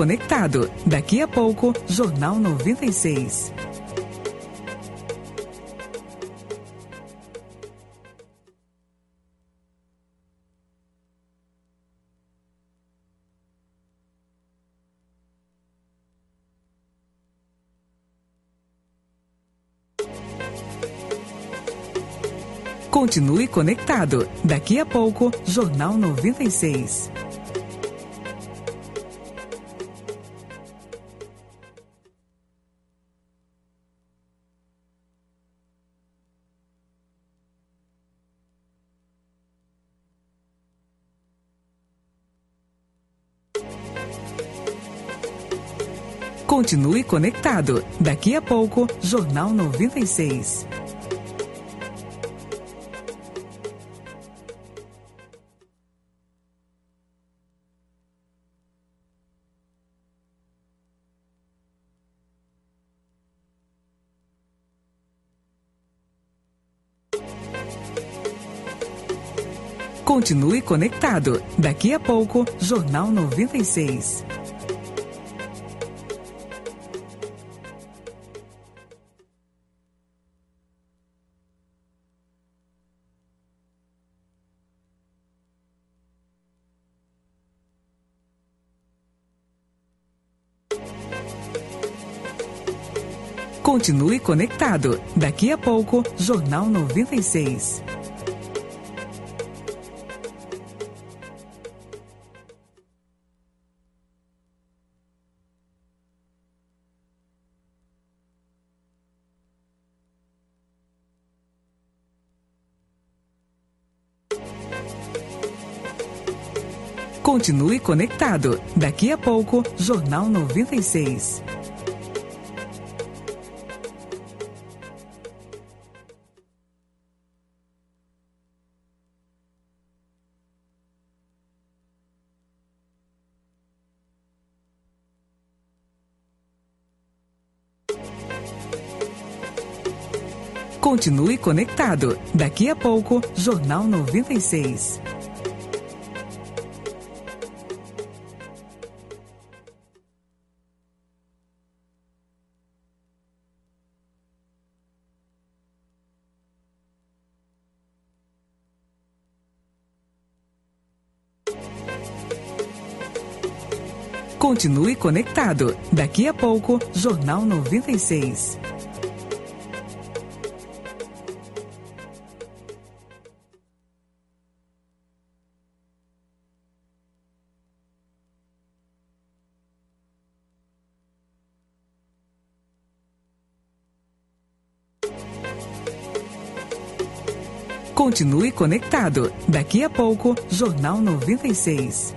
Conectado. Daqui a pouco, Jornal 96. Continue conectado. Daqui a pouco, Jornal 96. Continue conectado. Daqui a pouco, Jornal 96. Continue conectado. Daqui a pouco, Jornal 96. Continue conectado. Daqui a pouco, Jornal 96. Continue conectado. Daqui a pouco, Jornal 96. Continue conectado. Daqui a pouco, Jornal 96. Continue conectado. Daqui a pouco, Jornal 96. Continue conectado. Daqui a pouco, Jornal 96.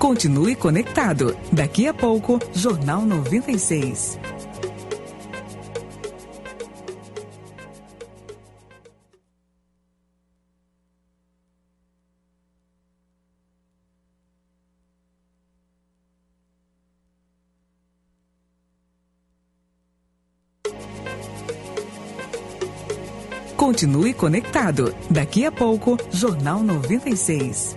Continue conectado. Daqui a pouco, Jornal 96. Continue conectado. Daqui a pouco, Jornal 96.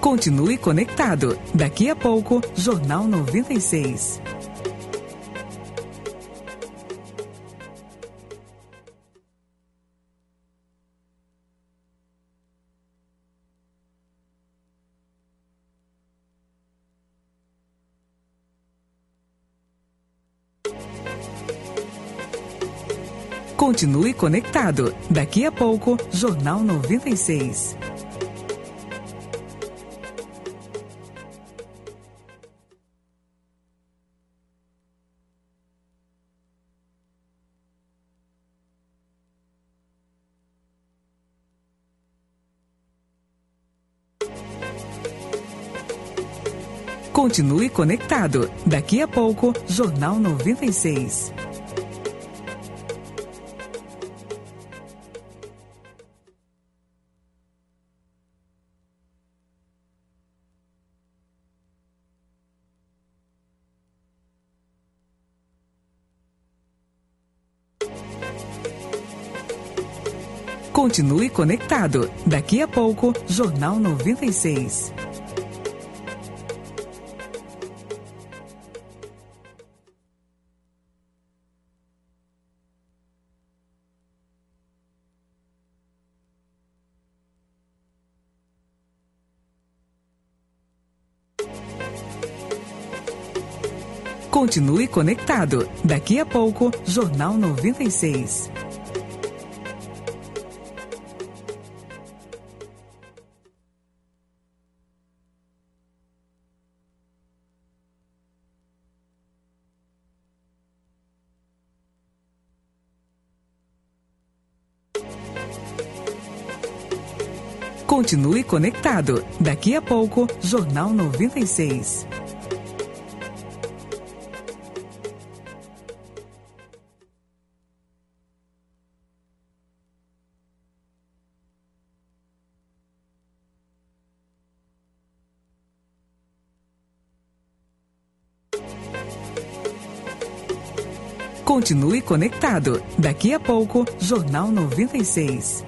Continue conectado. Daqui a pouco, Jornal 96. Continue conectado. Daqui a pouco, Jornal 96. Continue conectado. Daqui a pouco, Jornal 96. Continue conectado. Daqui a pouco, Jornal 96. Continue conectado. Daqui a pouco, Jornal 96. Continue conectado. Daqui a pouco, Jornal 96. Continue conectado. Daqui a pouco, Jornal 96.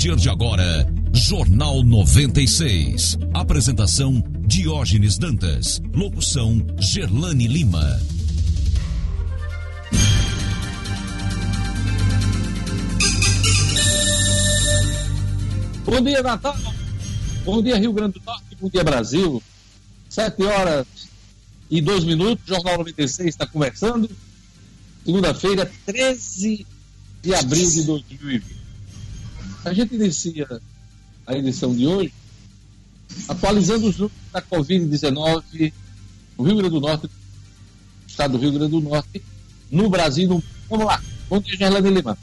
Partir de agora, Jornal 96. Apresentação: Diógenes Dantas. Locução: Gerlane Lima. Bom dia, Natal. Bom dia, Rio Grande do Norte. Bom dia, Brasil. Sete horas e dois minutos. Jornal 96 está conversando. Segunda-feira, 13 de abril de 2020. A gente inicia a edição de hoje atualizando os números da Covid-19 no Rio Grande do Norte, estado do Rio Grande do Norte, no Brasil. No... Vamos lá. Bom dia, Gerlane Lima.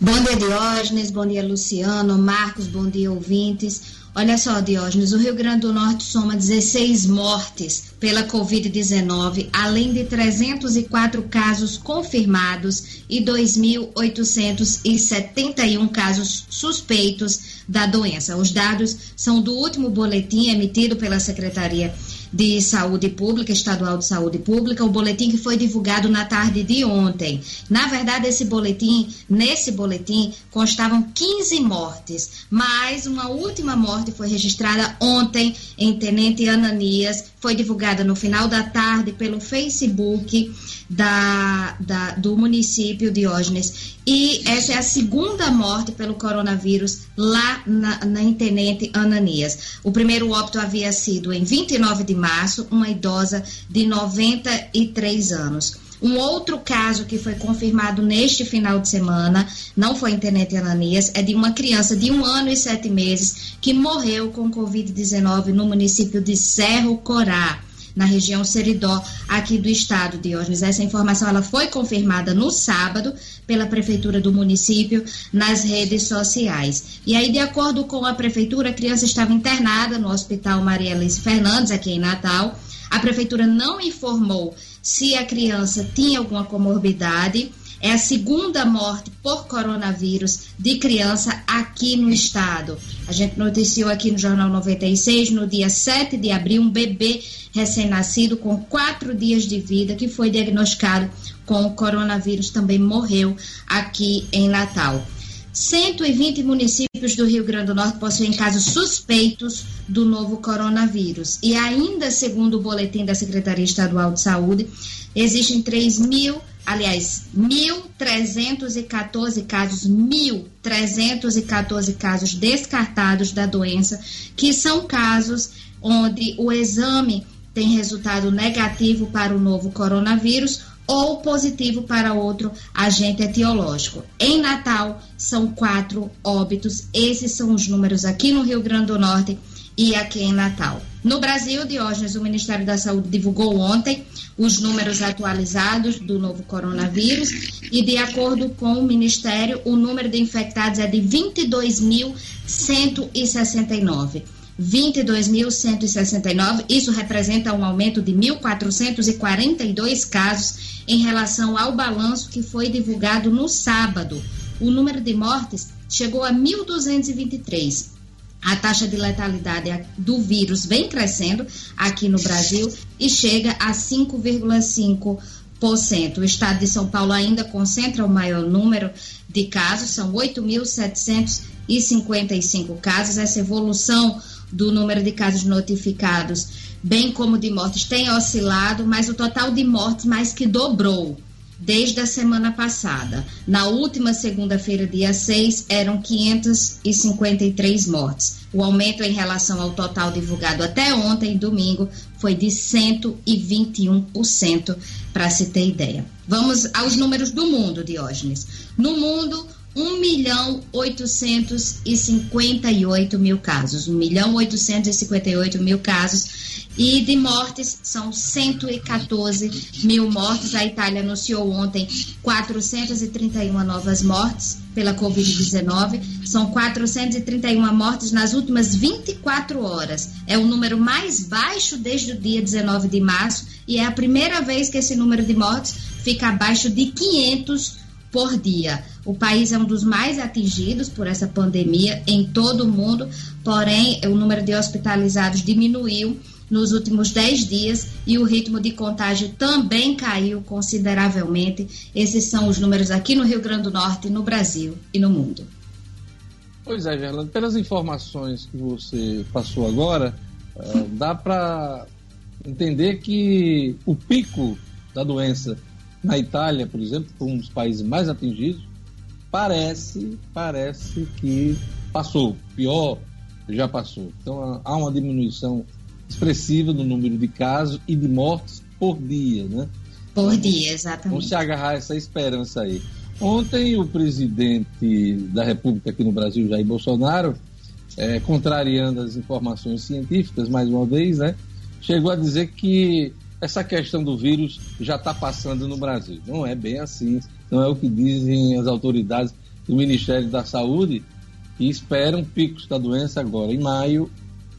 Bom dia, Diógenes. Bom dia, Luciano. Marcos, bom dia, ouvintes. Olha só, Diógenes, o Rio Grande do Norte soma 16 mortes pela Covid-19, além de 304 casos confirmados e 2.871 casos suspeitos da doença. Os dados são do último boletim emitido pela Secretaria de Saúde Pública, Estadual de Saúde Pública, o boletim que foi divulgado na tarde de ontem. Na verdade, esse boletim, nesse boletim, constavam 15 mortes, mas uma última morte foi registrada ontem em Tenente Ananias, foi divulgada no final da tarde pelo Facebook da, da, do município de Diógenes. E essa é a segunda morte pelo coronavírus lá na, na Tenente Ananias. O primeiro óbito havia sido em 29 de março, uma idosa de 93 anos. Um outro caso que foi confirmado neste final de semana, não foi em Tenente Ananias, é de uma criança de um ano e sete meses que morreu com Covid-19 no município de Cerro Corá na região Seridó, aqui do estado, Diógenes. Essa informação ela foi confirmada no sábado pela prefeitura do município nas redes sociais. E aí, de acordo com a prefeitura, a criança estava internada no Hospital Maria Alice Fernandes, aqui em Natal. A prefeitura não informou se a criança tinha alguma comorbidade é a segunda morte por coronavírus de criança aqui no estado. A gente noticiou aqui no Jornal 96, no dia 7 de abril, um bebê recém-nascido com quatro dias de vida que foi diagnosticado com o coronavírus também morreu aqui em Natal. 120 municípios do Rio Grande do Norte possuem casos suspeitos do novo coronavírus. E ainda, segundo o boletim da Secretaria Estadual de Saúde, existem 3 mil aliás, 1.314 casos, 1.314 casos descartados da doença, que são casos onde o exame tem resultado negativo para o novo coronavírus ou positivo para outro agente etiológico. Em Natal, são quatro óbitos. Esses são os números aqui no Rio Grande do Norte e aqui em Natal. No Brasil, Diógenes, o Ministério da Saúde divulgou ontem os números atualizados do novo coronavírus e, de acordo com o Ministério, o número de infectados é de 22.169. 22.169, isso representa um aumento de 1.442 casos em relação ao balanço que foi divulgado no sábado. O número de mortes chegou a 1.223. A taxa de letalidade do vírus vem crescendo aqui no Brasil e chega a 5,5%. O estado de São Paulo ainda concentra o maior número de casos, são 8.755 casos. Essa evolução do número de casos notificados, bem como de mortes, tem oscilado, mas o total de mortes mais que dobrou desde a semana passada. Na última segunda-feira, dia 6, eram 553 mortes. O aumento em relação ao total divulgado até ontem, domingo, foi de 121%, para se ter ideia. Vamos aos números do mundo, Diógenes. No mundo, 1 milhão 858 mil casos. 1 milhão 858 mil casos e de mortes, são 114 mil mortes. A Itália anunciou ontem 431 novas mortes pela Covid-19. São 431 mortes nas últimas 24 horas. É o número mais baixo desde o dia 19 de março e é a primeira vez que esse número de mortes fica abaixo de 500 por dia. O país é um dos mais atingidos por essa pandemia em todo o mundo, porém, o número de hospitalizados diminuiu nos últimos 10 dias e o ritmo de contágio também caiu consideravelmente. Esses são os números aqui no Rio Grande do Norte, no Brasil e no mundo. Pois é, Gerlando, pelas informações que você passou agora, uh, dá para entender que o pico da doença na Itália, por exemplo, um dos países mais atingidos, parece, parece que passou. Pior, já passou. Então há uma diminuição expressiva no número de casos e de mortes por dia, né? Por dia, exatamente. Vamos se agarrar essa esperança aí. Ontem, o presidente da República aqui no Brasil, Jair Bolsonaro, é, contrariando as informações científicas, mais uma vez, né, chegou a dizer que essa questão do vírus já está passando no Brasil. Não é bem assim, não é o que dizem as autoridades do Ministério da Saúde, que esperam picos da doença agora em maio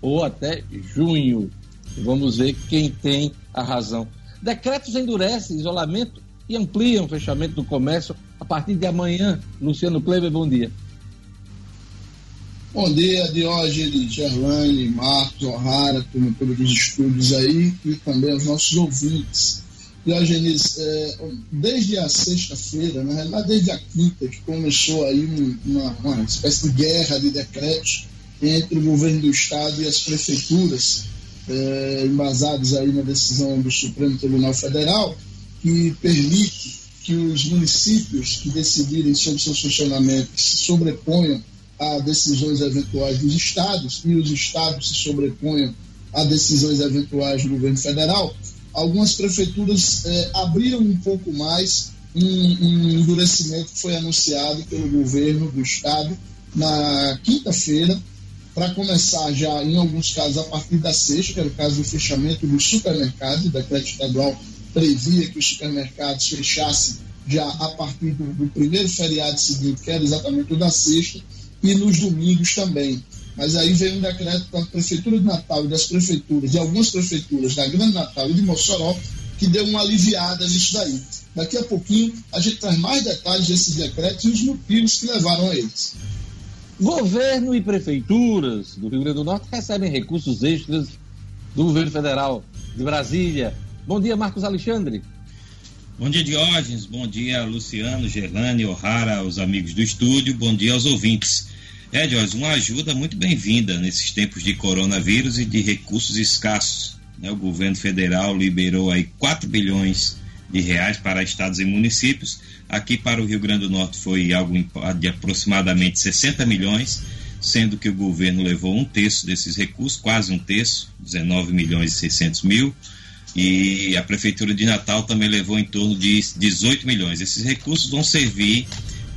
ou até junho. Vamos ver quem tem a razão. Decretos endurecem isolamento e ampliam o fechamento do comércio a partir de amanhã. Luciano Kleber, bom dia. Bom dia, Diógenes, Gerlane, Marcos, O'Hara, turma todos os estúdios aí e também aos nossos ouvintes. Diógenes, é, desde a sexta-feira, na realidade desde a quinta, que começou aí uma, uma espécie de guerra de decretos entre o governo do estado e as prefeituras, é, embasados aí na decisão do Supremo Tribunal Federal, que permite que os municípios que decidirem sobre seus funcionamentos se sobreponham a decisões eventuais dos estados e os estados se sobreponham a decisões eventuais do governo federal, algumas prefeituras é, abriram um pouco mais um, um endurecimento que foi anunciado pelo governo do estado na quinta-feira, para começar já, em alguns casos, a partir da sexta, que era o caso do fechamento dos supermercados, o decreto estadual previa que os supermercados fechassem já a partir do, do primeiro feriado seguinte, que era exatamente o da sexta, e nos domingos também. Mas aí veio um decreto da Prefeitura de Natal e das prefeituras, de algumas prefeituras da Grande Natal e de Mossoró, que deu uma aliviada nisso daí. Daqui a pouquinho a gente traz mais detalhes desses decretos e os motivos que levaram a eles. Governo e prefeituras do Rio Grande do Norte recebem recursos extras do governo federal de Brasília. Bom dia, Marcos Alexandre. Bom dia, Diógenes. Bom dia, Luciano, Gerlane, O'Hara, os amigos do estúdio. Bom dia aos ouvintes. É, Diógenes, uma ajuda muito bem-vinda nesses tempos de coronavírus e de recursos escassos. Né? O governo federal liberou aí 4 bilhões de reais para estados e municípios. Aqui para o Rio Grande do Norte foi algo de aproximadamente 60 milhões, sendo que o governo levou um terço desses recursos, quase um terço, 19 milhões e 600 mil, e a Prefeitura de Natal também levou em torno de 18 milhões. Esses recursos vão servir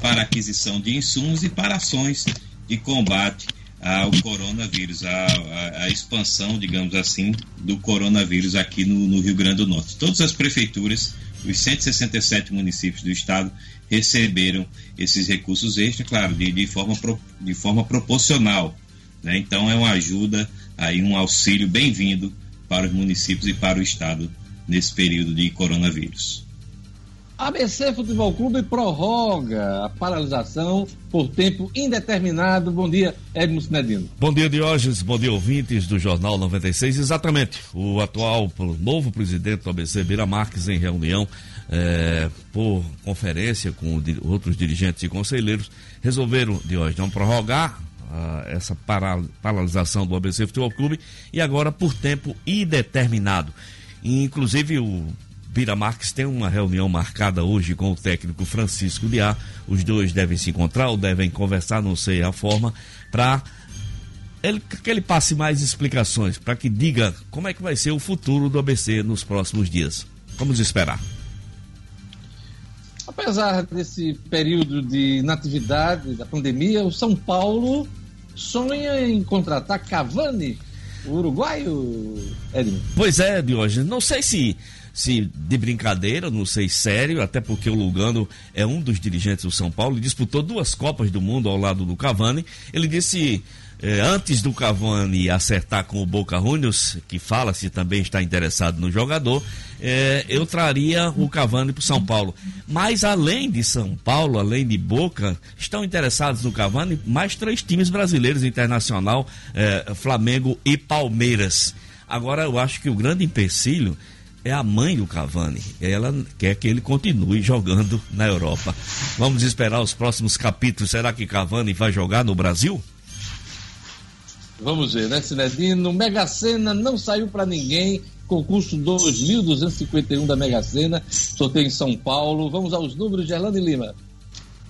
para aquisição de insumos e para ações de combate ao coronavírus, a, expansão, digamos assim, do coronavírus aqui no, no, Rio Grande do Norte. Todas as prefeituras, os 167 municípios do estado, receberam esses recursos extras, claro, de, de, forma, de forma proporcional. Né? Então é uma ajuda, aí um auxílio bem-vindo para os municípios e para o estado nesse período de coronavírus. ABC Futebol Clube prorroga a paralisação por tempo indeterminado. Bom dia, Edmo Medino. Bom dia, Diógenes. Bom dia, ouvintes do Jornal 96. Exatamente. O atual novo presidente do ABC, Bira Marques, em reunião é, por conferência com outros dirigentes e conselheiros, resolveram, Diógenes, não prorrogar uh, essa paralisação do ABC Futebol Clube e agora por tempo indeterminado. inclusive, o Bira Marques tem uma reunião marcada hoje com o técnico Francisco Diá. Os dois devem se encontrar ou devem conversar, não sei a forma, para ele, que ele passe mais explicações, para que diga como é que vai ser o futuro do ABC nos próximos dias. Vamos esperar. Apesar desse período de natividade da pandemia, o São Paulo sonha em contratar Cavani, o uruguaio, Edmund. Pois é, Diógenes. Não sei se se de brincadeira, não sei sério, até porque o Lugano é um dos dirigentes do São Paulo, disputou duas Copas do Mundo ao lado do Cavani. Ele disse eh, antes do Cavani acertar com o Boca Juniors, que fala se também está interessado no jogador, eh, eu traria o Cavani para o São Paulo. Mas além de São Paulo, além de Boca, estão interessados no Cavani mais três times brasileiros internacional, eh, Flamengo e Palmeiras. Agora eu acho que o grande empecilho é a mãe do Cavani. Ela quer que ele continue jogando na Europa. Vamos esperar os próximos capítulos. Será que Cavani vai jogar no Brasil? Vamos ver, né, Cinedino? Mega Sena não saiu para ninguém. Concurso 2.251 da Mega Sena. Sorteio em São Paulo. Vamos aos números de Erlando Lima.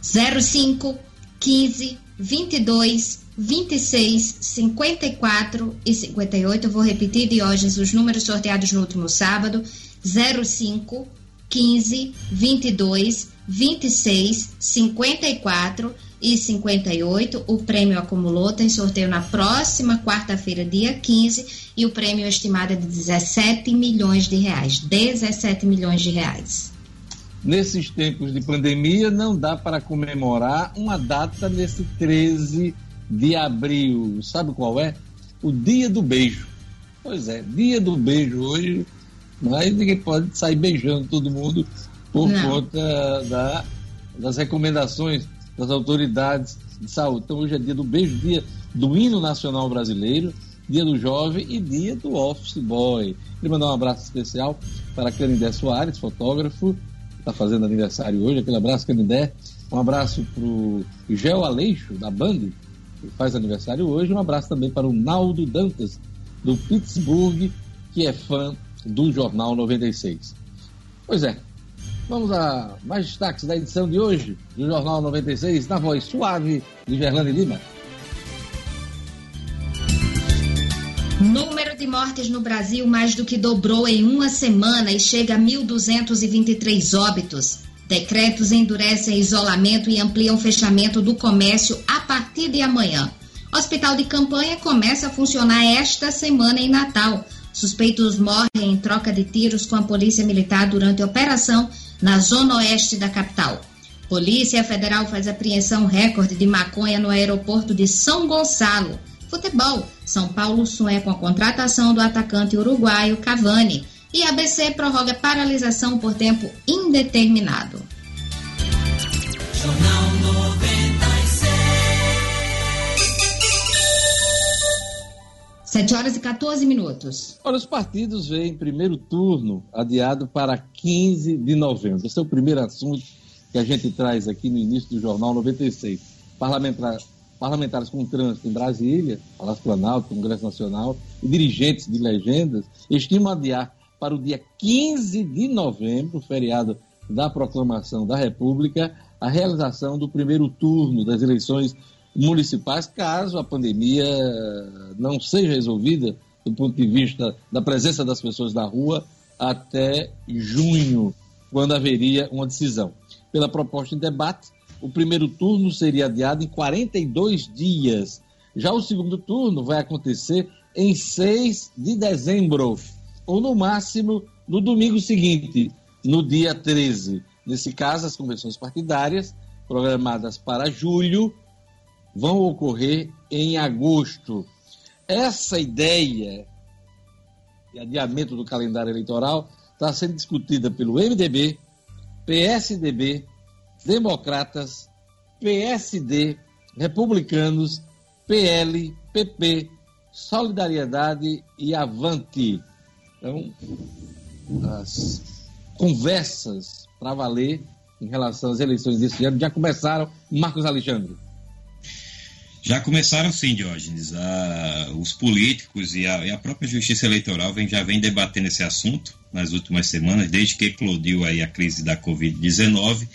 05, 15, 22, 26, 54 e 58. Eu vou repetir, Diógenes, os números sorteados no último sábado: 05, 15, 22, 26, 54 e 58. O prêmio acumulou, tem sorteio na próxima quarta-feira, dia 15, e o prêmio estimado é de 17 milhões de reais. 17 milhões de reais. Nesses tempos de pandemia, não dá para comemorar uma data nesse 13 de abril, sabe qual é? O dia do beijo. Pois é, dia do beijo hoje, mas ninguém pode sair beijando todo mundo por Não. conta da, das recomendações das autoridades de saúde. Então hoje é dia do beijo, dia do hino nacional brasileiro, dia do jovem e dia do office boy. Queria mandar um abraço especial para Canindé Soares, fotógrafo, está fazendo aniversário hoje. Aquele abraço, Canindé. Um abraço para o Gel Aleixo, da Band, que faz aniversário hoje. Um abraço também para o Naldo Dantas, do Pittsburgh, que é fã do Jornal 96. Pois é, vamos a mais destaques da edição de hoje do Jornal 96, na voz suave de Gerlane Lima. Mortes no Brasil mais do que dobrou em uma semana e chega a 1.223 óbitos. Decretos endurecem isolamento e ampliam fechamento do comércio a partir de amanhã. Hospital de campanha começa a funcionar esta semana em Natal. Suspeitos morrem em troca de tiros com a Polícia Militar durante a operação na zona oeste da capital. Polícia Federal faz apreensão recorde de maconha no aeroporto de São Gonçalo. Futebol. São Paulo sonha com a contratação do atacante uruguaio Cavani e a ABC prorroga paralisação por tempo indeterminado. Jornal 96. 7 horas e 14 minutos. Olha, os partidos veem primeiro turno adiado para 15 de novembro. Esse é o primeiro assunto que a gente traz aqui no início do Jornal 96. Parlamentar, parlamentares com trânsito em Brasília, Palácio Planalto, Congresso Nacional e dirigentes de legendas estimam adiar para o dia 15 de novembro, feriado da proclamação da República, a realização do primeiro turno das eleições municipais, caso a pandemia não seja resolvida do ponto de vista da presença das pessoas na rua até junho, quando haveria uma decisão. Pela proposta em debate, o primeiro turno seria adiado em 42 dias, Já o segundo turno vai acontecer em 6 de dezembro, ou no máximo no domingo seguinte, no dia 13. Nesse caso, as convenções partidárias, programadas para julho, vão ocorrer em agosto. Essa ideia de adiamento do calendário eleitoral está sendo discutida pelo MDB, PSDB, Democratas, PSD, Republicanos, PL, PP, Solidariedade e Avante. Então, as conversas para valer em relação às eleições desse ano já começaram. Marcos Alexandre. Já começaram sim, Diógenes. Ah, os políticos e a, e a, própria Justiça Eleitoral vem, já vem debatendo esse assunto nas últimas semanas, desde que eclodiu aí a crise da Covid-19,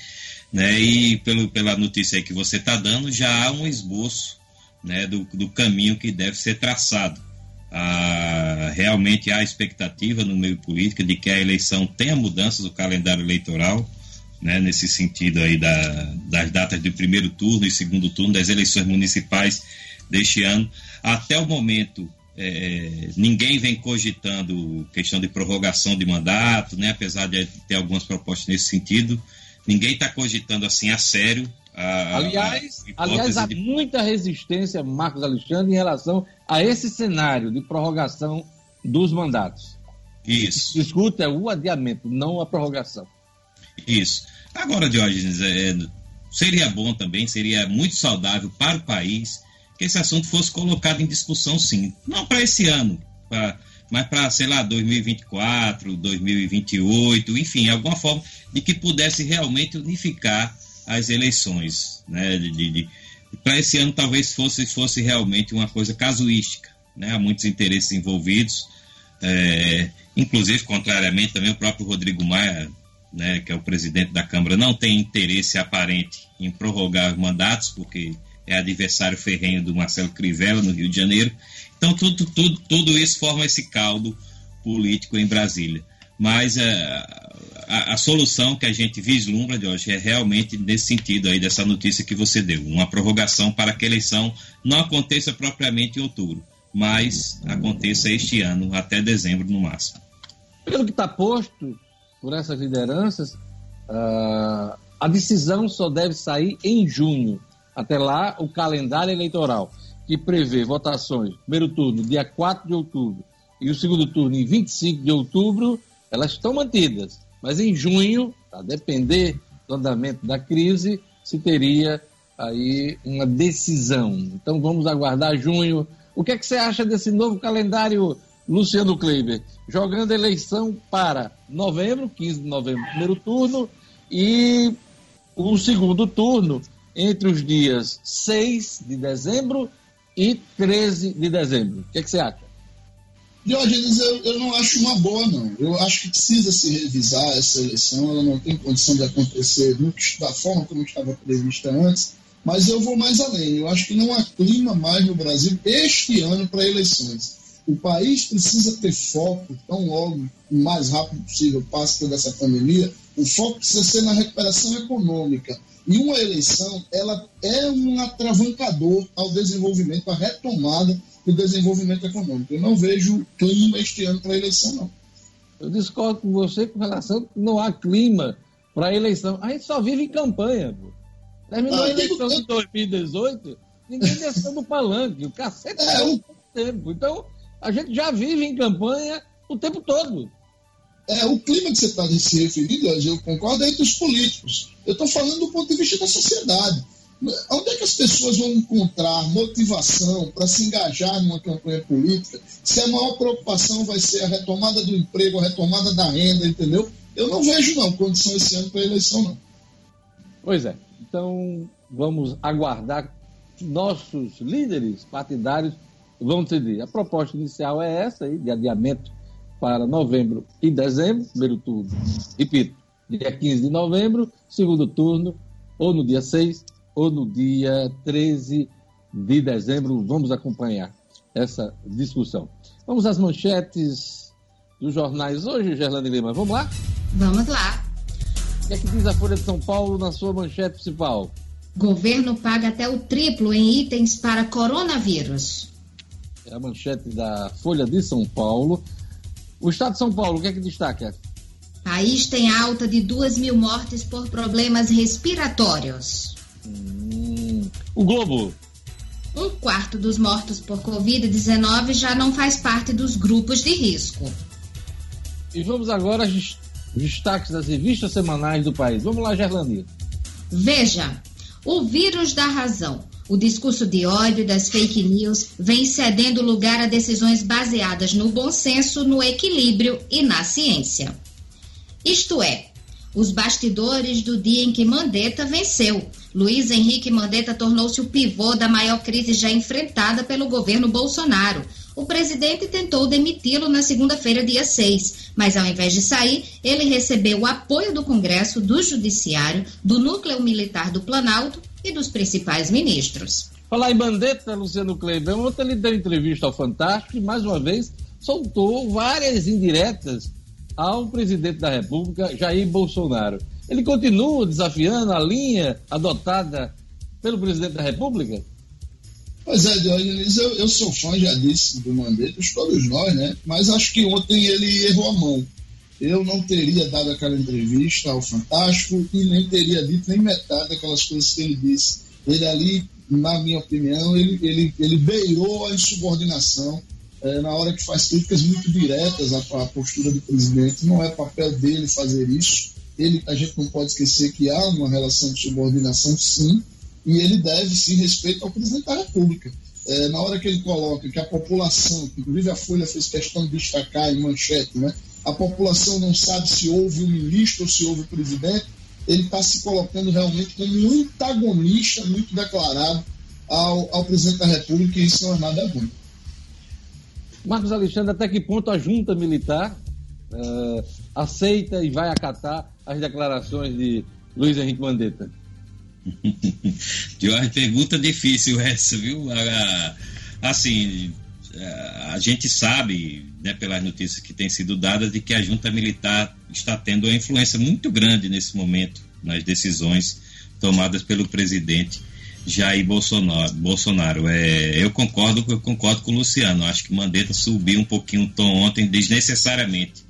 né? E pelo, pela notícia que você está dando, já há um esboço né, do, do caminho que deve ser traçado. Ah, realmente há expectativa no meio político de que a eleição tenha mudanças do calendário eleitoral, né, nesse sentido aí da, das datas de primeiro turno e segundo turno das eleições municipais deste ano. Até o momento, é, ninguém vem cogitando questão de prorrogação de mandato, né, apesar de ter algumas propostas nesse sentido. Ninguém está cogitando assim a sério. A, aliás, a aliás, há de... muita resistência, Marcos Alexandre, em relação a esse cenário de prorrogação dos mandatos. Isso. O que discute é o adiamento, não a prorrogação. Isso. Agora, Diógenes, é, seria bom também, seria muito saudável para o país que esse assunto fosse colocado em discussão, sim. Não para esse ano, pra, mas para, sei lá, 2024, 2028, enfim, alguma forma de que pudesse realmente unificar as eleições. Né, de, de, para esse ano talvez fosse, fosse realmente uma coisa casuística. Né, há muitos interesses envolvidos, é, inclusive, contrariamente, também o próprio Rodrigo Maia né, que é o presidente da Câmara, não tem interesse aparente em prorrogar mandatos, porque é adversário ferrenho do Marcelo Crivella no Rio de Janeiro. Então, tudo, tudo, tudo isso forma esse caldo político em Brasília. Mas a, a, a, solução que a gente vislumbra, hoje é realmente nesse sentido aí dessa notícia que você deu. Uma prorrogação para que a eleição não aconteça propriamente em outubro, mas aconteça este ano, até dezembro no máximo. Pelo que está posto, por essas lideranças, uh, a decisão só deve sair em junho. Até lá, o calendário eleitoral, que prevê votações, primeiro turno, dia 4 de outubro, e o segundo turno, em 25 de outubro, elas estão mantidas. Mas em junho, a depender do andamento da crise, se teria aí uma decisão. Então vamos aguardar junho. O que é que você acha desse novo calendário Luciano Kleiber, jogando eleição para novembro, 15 de novembro, primeiro turno, e o segundo turno entre os dias 6 de dezembro e 13 de dezembro. O que, é que você acha? Diógenes, eu, eu não acho uma boa, não. Eu acho que precisa se revisar essa eleição, ela não tem condição de acontecer da forma como estava prevista antes, mas eu vou mais além. Eu acho que não há clima mais no Brasil este ano para eleições. O país precisa ter foco tão logo, o mais rápido possível, passe por essa pandemia. O foco precisa ser na recuperação econômica. E uma eleição, ela é um atravancador ao desenvolvimento, à retomada do desenvolvimento econômico. Eu não vejo clima este ano para a eleição, não. Eu discordo com você com relação que não há clima para a eleição. A gente só vive em campanha. Pô. Terminou ah, a eleição de 2018, ninguém desceu do palanque. O cacete é, o... tempo. Então, a gente já vive em campanha o tempo todo. É, o clima que você está se referindo, eu concordo, é entre os políticos. Eu estou falando do ponto de vista da sociedade. Onde é que as pessoas vão encontrar motivação para se engajar numa campanha política se a maior preocupação vai ser a retomada do emprego, a retomada da renda, entendeu? Eu não vejo, não, condição esse ano para a eleição, não. Pois é. Então, vamos aguardar nossos líderes partidários vamos decidir. A proposta inicial é essa aí, de adiamento para novembro e dezembro, primeiro turno, repito, dia 15 de novembro, segundo turno, ou no dia 6, ou no dia 13 de dezembro. Vamos acompanhar essa discussão. Vamos às manchetes dos jornais hoje, Gerlane Lima. Vamos lá? Vamos lá. O que é que diz a Folha de São Paulo na sua manchete principal? Governo paga até o triplo em itens para coronavírus. É a manchete da Folha de São Paulo. O Estado de São Paulo, o que é que destaca? País tem alta de 2 mil mortes por problemas respiratórios. Hum, o Globo. Um quarto dos mortos por Covid-19 já não faz parte dos grupos de risco. E vamos agora aos destaques das revistas semanais do país. Vamos lá, Gerlani. Veja, o vírus da razão. O discurso de ódio das fake news vem cedendo lugar a decisões baseadas no bom senso, no equilíbrio e na ciência. Isto é, os bastidores do dia em que Mandetta venceu. Luiz Henrique Mandetta tornou-se o pivô da maior crise já enfrentada pelo governo Bolsonaro. O presidente tentou demiti-lo na segunda-feira, dia 6, mas ao invés de sair, ele recebeu o apoio do Congresso, do Judiciário, do Núcleo Militar do Planalto e dos principais ministros. Falar em Mandetta, Luciano Kleber, ontem ele deu entrevista ao Fantástico e, mais uma vez, soltou várias indiretas ao presidente da República, Jair Bolsonaro. Ele continua desafiando a linha adotada pelo presidente da República? Pois é, Diogenes, eu, eu sou fã, já disse, do Mandetta, todos nós, né? Mas acho que ontem ele errou a mão. Eu não teria dado aquela entrevista ao Fantástico e nem teria dito nem metade daquelas coisas que ele disse. Ele ali, na minha opinião, ele, ele, ele beirou a insubordinação é, na hora que faz críticas muito diretas à, à, postura do presidente. Não é papel dele fazer isso. Ele, a gente não pode esquecer que há uma relação de subordinação, sim, e ele deve sim respeito ao presidente da República. É, na hora que ele coloca que a população, inclusive a Folha fez questão de destacar em manchete, né? A população não sabe se houve o ministro ou se houve o presidente. Ele está se colocando realmente como um antagonista muito declarado ao, ao presidente da República e isso não é nada bom. Marcos Alexandre, até que ponto a junta militar uh, aceita e vai acatar as declarações de Luiz Henrique Mandetta? De uma pergunta difícil essa, viu? Assim, a gente sabe, né, pelas notícias que têm sido dadas, de que a junta militar está tendo uma influência muito grande nesse momento nas decisões tomadas pelo presidente Jair Bolsonaro. Bolsonaro. É, eu concordo, eu concordo com o Luciano. Acho que Mandetta subiu um pouquinho o tom ontem, desnecessariamente.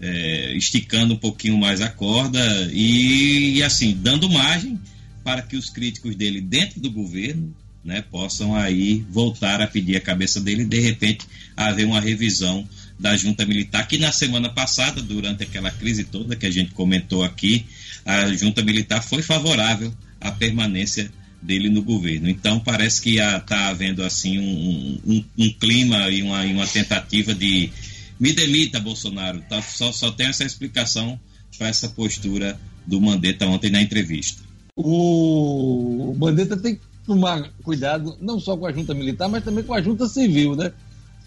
É, esticando um pouquinho mais a corda e, e, assim, dando margem para que os críticos dele dentro do governo né, possam aí voltar a pedir a cabeça dele e de repente haver uma revisão da junta militar, que na semana passada, durante aquela crise toda que a gente comentou aqui, a junta militar foi favorável à permanência dele no governo. Então parece que está havendo assim um, um, um, clima e uma, uma tentativa de me demita Bolsonaro. Tá, só, só tem essa explicação para essa postura do Mandetta ontem na entrevista. O Mandetta tem tomar cuidado não só com a junta militar, mas também com a junta civil, né?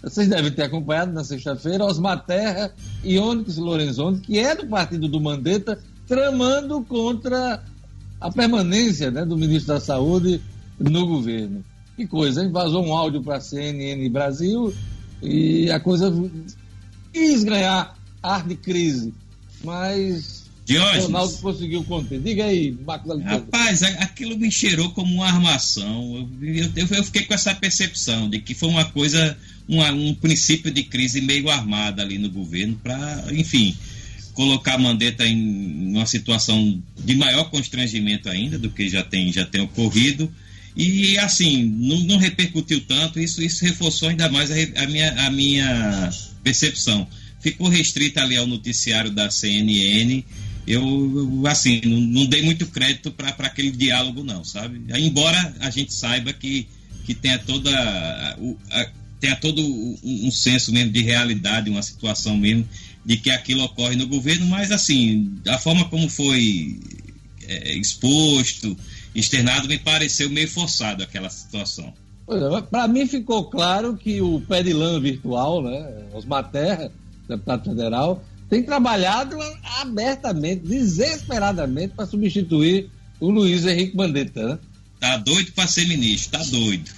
Vocês devem ter acompanhado na sexta-feira Osmar Terra e Onyx Lorenzoni, que é do partido do Mandetta, tramando contra a permanência né, do ministro da Saúde no governo. Que coisa, hein? Vazou um áudio para a CNN Brasil e a coisa quis ganhar ar de crise, mas Diógenes. o Ronaldo conseguiu conter. Diga aí, Marcos Alexandre. Rapaz, aquilo me cheirou como uma armação. Eu, eu, eu, fiquei com essa percepção de que foi uma coisa, uma, um princípio de crise meio armada ali no governo para, enfim, colocar a Mandetta em uma situação de maior constrangimento ainda do que já tem, já tem ocorrido. E assim, não, não repercutiu tanto, isso, isso reforçou ainda mais a, a, minha, a minha percepção. Ficou restrita ali ao noticiário da CNN. Eu, assim, não, não dei muito crédito para aquele diálogo, não, sabe? Embora a gente saiba que, que tenha toda. A, tenha todo um, um senso mesmo de realidade, uma situação mesmo de que aquilo ocorre no governo, mas assim, a forma como foi é, exposto, externado, me pareceu meio forçado aquela situação. É, Para mim ficou claro que o pé de lã virtual, né, Osmar Terra, deputado federal, tem trabalhado abertamente, desesperadamente, para substituir o Luiz Henrique Mandetta. Né? Tá doido para ser ministro, tá doido.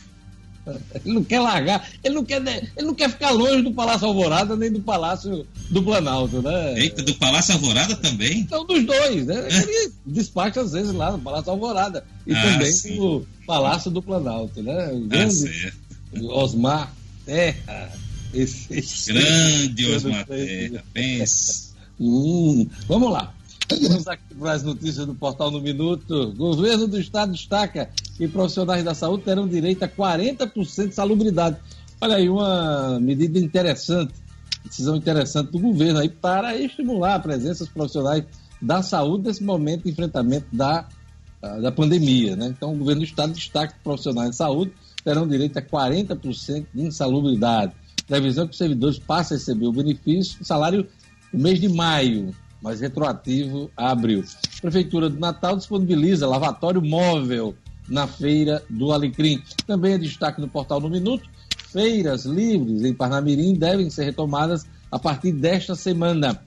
Ele não quer largar, ele não quer, ele não quer ficar longe do Palácio Alvorada nem do Palácio do Planalto, né? Eita, do Palácio Alvorada também? Então, dos dois, né? Ele despacha às vezes lá no Palácio Alvorada e ah, também sim. no Palácio do Planalto, né? O ah, grande ah, Osmar Terra. Esse, grande Osmar Terra, pensa. Hum, vamos lá. Vamos aqui para as notícias do Portal no Minuto. Governo do Estado destaca que profissionais da saúde terão direito a 40% de salubridade. Olha aí, uma medida interessante, decisão interessante do governo aí para estimular a presença dos profissionais da saúde nesse momento de enfrentamento da, da pandemia. Né? Então, o governo do Estado destaca que profissionais de saúde terão direito a 40% de insalubridade. Previsão que os servidores passem a receber o benefício do salário no mês de maio mas retroativo a abril. A Prefeitura do Natal disponibiliza lavatório móvel na Feira do Alecrim. Também é destaque no portal No Minuto. Feiras livres em Parnamirim devem ser retomadas a partir desta semana.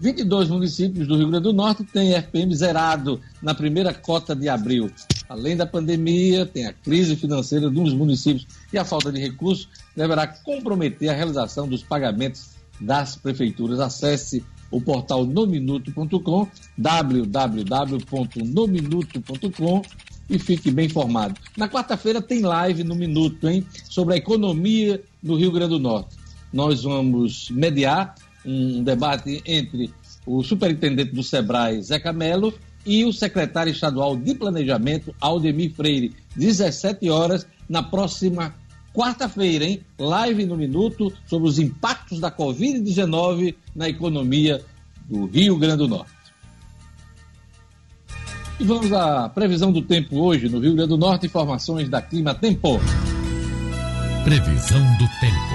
22 municípios do Rio Grande do Norte têm RPM zerado na primeira cota de abril. Além da pandemia, tem a crise financeira dos municípios e a falta de recursos deverá comprometer a realização dos pagamentos das prefeituras. Acesse o portal nominuto.com, www.nominuto.com e fique bem informado. Na quarta-feira tem live no Minuto, hein, sobre a economia no Rio Grande do Norte. Nós vamos mediar um debate entre o superintendente do Sebrae, Zé Camelo, e o secretário estadual de Planejamento, Aldemir Freire, 17 horas, na próxima quarta-feira, hein? Live no Minuto sobre os impactos da Covid-19 na economia do Rio Grande do Norte. E vamos à previsão do tempo hoje no Rio Grande do Norte, informações da Clima Tempo. Previsão do tempo.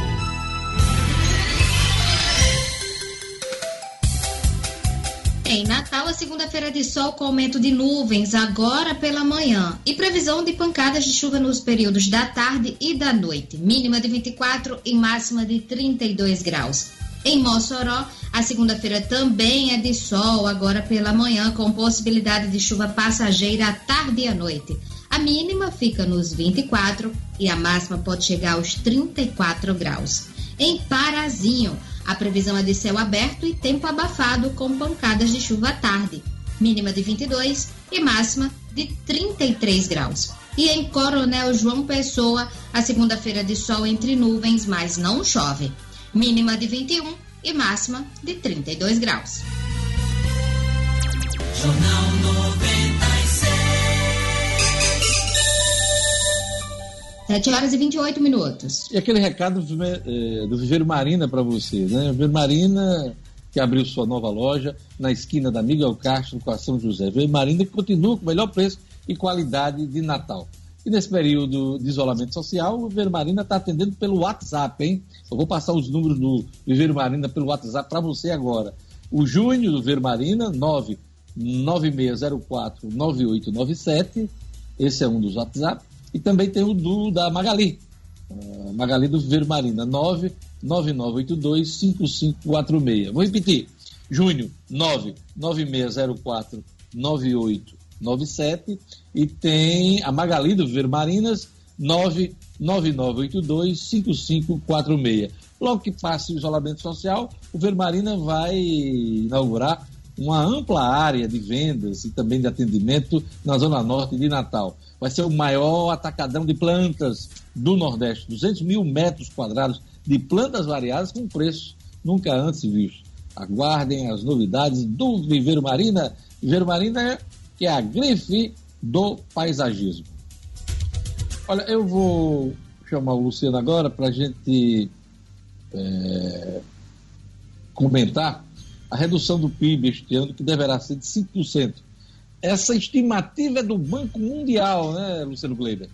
Em Natal, a segunda-feira de sol com aumento de nuvens agora pela manhã e previsão de pancadas de chuva nos períodos da tarde e da noite, mínima de 24 e máxima de 32 graus. Em Mossoró, a segunda-feira também é de sol agora pela manhã, com possibilidade de chuva passageira à tarde e à noite. A mínima fica nos 24 e a máxima pode chegar aos 34 graus. Em Parazinho, a previsão é de céu aberto e tempo abafado com pancadas de chuva à tarde, mínima de 22 e máxima de 33 graus. E em Coronel João Pessoa, a segunda-feira de sol entre nuvens, mas não chove, mínima de 21 e máxima de 32 graus. Jornal 96. 7 horas e 28 minutos. E aquele recado do, eh, Viveiro Marina para você, né? Viveiro Marina, que abriu sua nova loja na esquina da Miguel Castro com a São José. Viveiro Marina que continua com o melhor preço e qualidade de Natal. E nesse período de isolamento social, o Viveiro Marina está atendendo pelo WhatsApp, hein? Eu vou passar os números do Viveiro Marina pelo WhatsApp para você agora. O Júnior do Viveiro Marina, 996049897. Esse é um dos WhatsApp. E também tem o do da Magali. Uh, Magali do Viveiro Marina, 999825546. Vou repetir. Júnior, 996049897. E tem a Magali do Viveiro Marinas, 999825546. Logo que passe o isolamento social, o Viveiro Marina vai inaugurar uma ampla área de vendas e também de atendimento na Zona Norte de Natal. Vai ser o maior atacadão de plantas do Nordeste, 200 mil metros quadrados de plantas variadas com preço nunca antes visto. Aguardem as novidades do Viveiro Marina. Viveiro Marina que é a grife do paisagismo. Olha, eu vou chamar o Luciano agora para a gente é, comentar a redução do PIB este ano, que deverá ser de 5%. Essa estimativa é do Banco Mundial, né, Luciano Gleiber?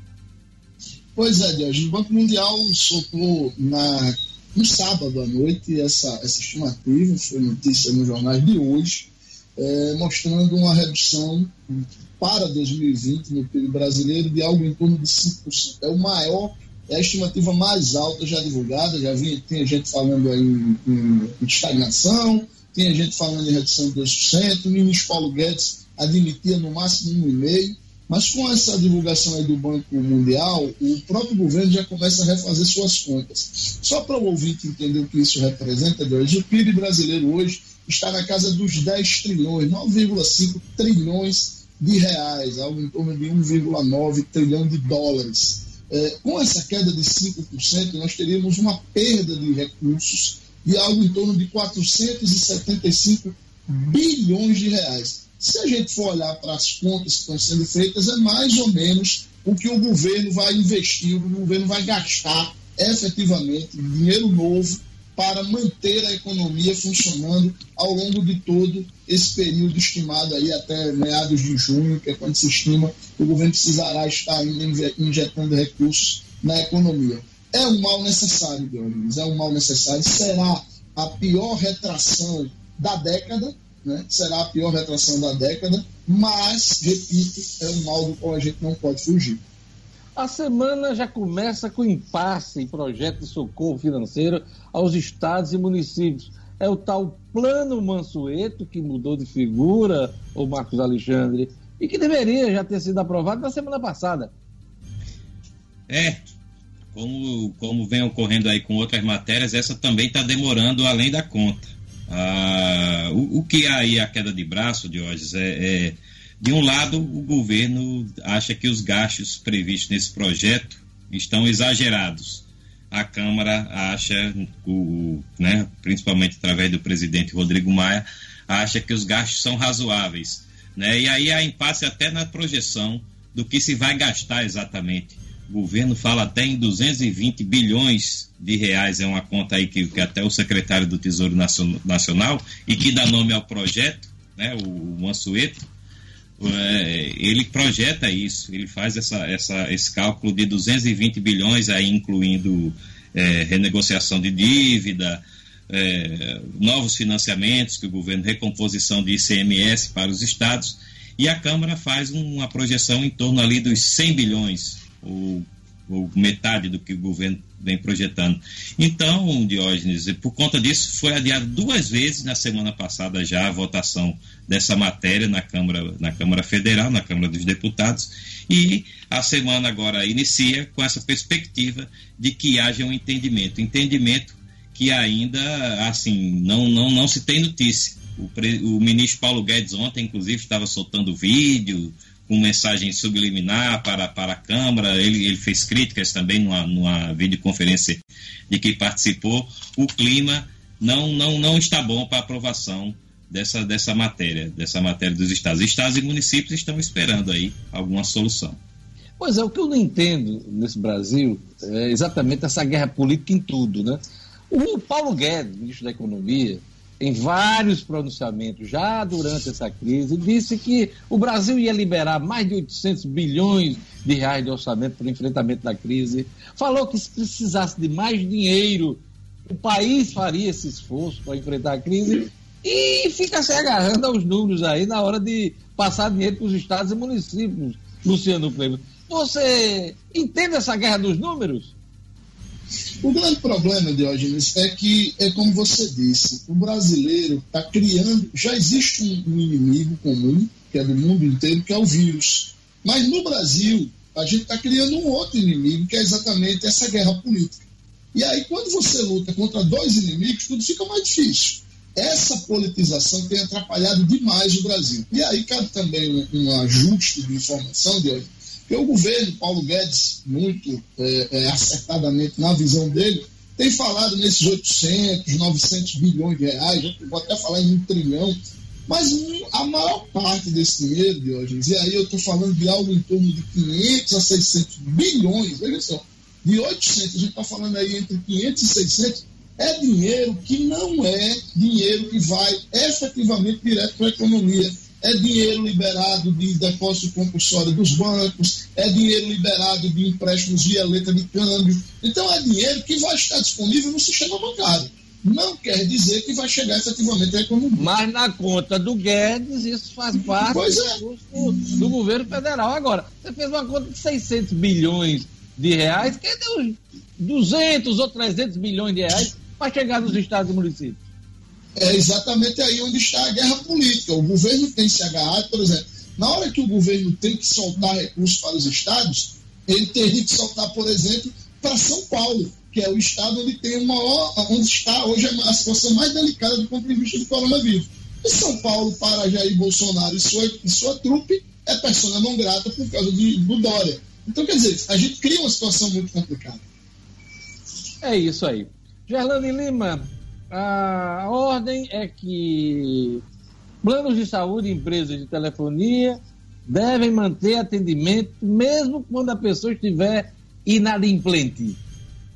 Pois é, Dias. O Banco Mundial soltou na, no sábado à noite essa, essa estimativa, foi notícia nos jornais de hoje, é, mostrando uma redução para 2020 no PIB brasileiro de algo em torno de 5%. É o maior, é a estimativa mais alta já divulgada, já vi, tem gente falando aí em, em, em estagnação, tem gente falando em redução de 2%, o ministro Paulo Guedes admitia no máximo 1,5%, Mas com essa divulgação aí do Banco Mundial, o próprio governo já começa a refazer suas contas. Só para o ouvinte entender o que isso representa, o PIB brasileiro hoje está na casa dos 10 trilhões, 9,5 trilhões de reais, algo em torno de 1,9 trilhão de dólares. É, com essa queda de 5%, nós teríamos uma perda de recursos de algo em torno de 475 bilhões de reais. Se a gente for olhar para as contas que estão sendo feitas, é mais ou menos o que o governo vai investir, o governo vai gastar efetivamente dinheiro novo para manter a economia funcionando ao longo de todo esse período estimado aí até meados de junho, que é quando se estima que o governo precisará estar injetando recursos na economia. É um mal necessário, Dionísio, é um mal necessário. Será a pior retração da década, né? será a pior retração da década, mas, repito, é um mal do qual a gente não pode fugir. A semana já começa com impasse em projeto de socorro financeiro aos estados e municípios. É o tal Plano Mansueto que mudou de figura, o Marcos Alexandre, e que deveria já ter sido aprovado na semana passada. É, como, como vem ocorrendo aí com outras matérias, essa também está demorando além da conta. Ah, o, o, que aí a queda de braço, Diógenes, é, é de um lado, o governo acha que os gastos previstos nesse projeto estão exagerados. A Câmara acha, o, né, principalmente através do presidente Rodrigo Maia, acha que os gastos são razoáveis. Né? E aí há impasse até na projeção do que se vai gastar exatamente. O governo fala até em 220 bilhões de reais, é uma conta aí que, que até o secretário do Tesouro Nacional, e que dá nome ao projeto, né, o, Mansueto, é, ele projeta isso, ele faz essa, essa, esse cálculo de 220 bilhões, aí incluindo é, renegociação de dívida, é, novos financiamentos que o governo, recomposição de ICMS para os estados, e a Câmara faz uma projeção em torno ali dos 100 bilhões, ou, ou metade do que o governo vem projetando. Então, Diógenes, por conta disso, foi adiado duas vezes na semana passada já a votação dessa matéria na Câmara, na Câmara Federal, na Câmara dos Deputados, e a semana agora inicia com essa perspectiva de que haja um entendimento, entendimento que ainda assim não não não se tem notícia. O, pre, o ministro Paulo Guedes ontem, inclusive, estava soltando vídeo com mensagem subliminar para, para a Câmara. Ele, ele fez críticas também numa, numa videoconferência de que participou. O clima não, não, não está bom para aprovação dessa, dessa matéria, dessa matéria dos estados. Estados e municípios estão esperando aí alguma solução. Pois é, o que eu não entendo nesse Brasil é exatamente essa guerra política em tudo, né? O Paulo Guedes, ministro da Economia, em vários pronunciamentos já durante essa crise, disse que o Brasil ia liberar mais de 800 bilhões de reais de orçamento para o enfrentamento da crise. Falou que se precisasse de mais dinheiro, o país faria esse esforço para enfrentar a crise e fica se agarrando aos números aí na hora de passar dinheiro para os estados e municípios, Luciano Kleber. Você entende essa guerra dos números? O grande problema, Diógenes, é que, é como você disse, o brasileiro está criando. Já existe um, inimigo comum, que é do mundo inteiro, que é o vírus. Mas no Brasil, a gente está criando um outro inimigo, que é exatamente essa guerra política. E aí, quando você luta contra dois inimigos, tudo fica mais difícil. Essa politização tem atrapalhado demais o Brasil. E aí cabe também um, um ajuste de informação, Diogo, que o governo, Paulo Guedes, muito é, é, acertadamente na visão dele, tem falado nesses 800, 900 bilhões de reais, vou até falar em um trilhão, mas a maior parte desse dinheiro, Diógenes, e aí eu estou falando de algo em torno de 500 a 600 bilhões, veja só, de 800, a gente está falando aí entre 500 e 600, é dinheiro que não é dinheiro que vai efetivamente direto para a economia. É dinheiro liberado de depósito compulsório dos bancos, é dinheiro liberado de empréstimos via letra de câmbio. Então, é dinheiro que vai estar disponível no sistema bancário. Não quer dizer que vai chegar efetivamente à economia. Mas na conta do Guedes, isso faz parte é. do, do governo federal. Agora, você fez uma conta de 600 bilhões de reais, que deu 200 ou 300 bilhões de reais para chegar nos estados e municípios? É exatamente aí onde está a guerra política. O governo tem se agarrado, por exemplo, Na hora que o governo tem que soltar recursos para os estados, ele teria que soltar, por exemplo, para São Paulo, que é o estado onde tem o maior, onde está hoje a situação mais delicada do ponto de vista do coronavírus. E São Paulo, para Jair Bolsonaro e sua, e sua trupe, é persona não grata por causa de, do Dória. Então, quer dizer, a gente cria uma situação muito complicada. É isso aí. Gerlane Lima, a ordem é que planos de saúde e empresas de telefonia devem manter atendimento mesmo quando a pessoa estiver inadimplente.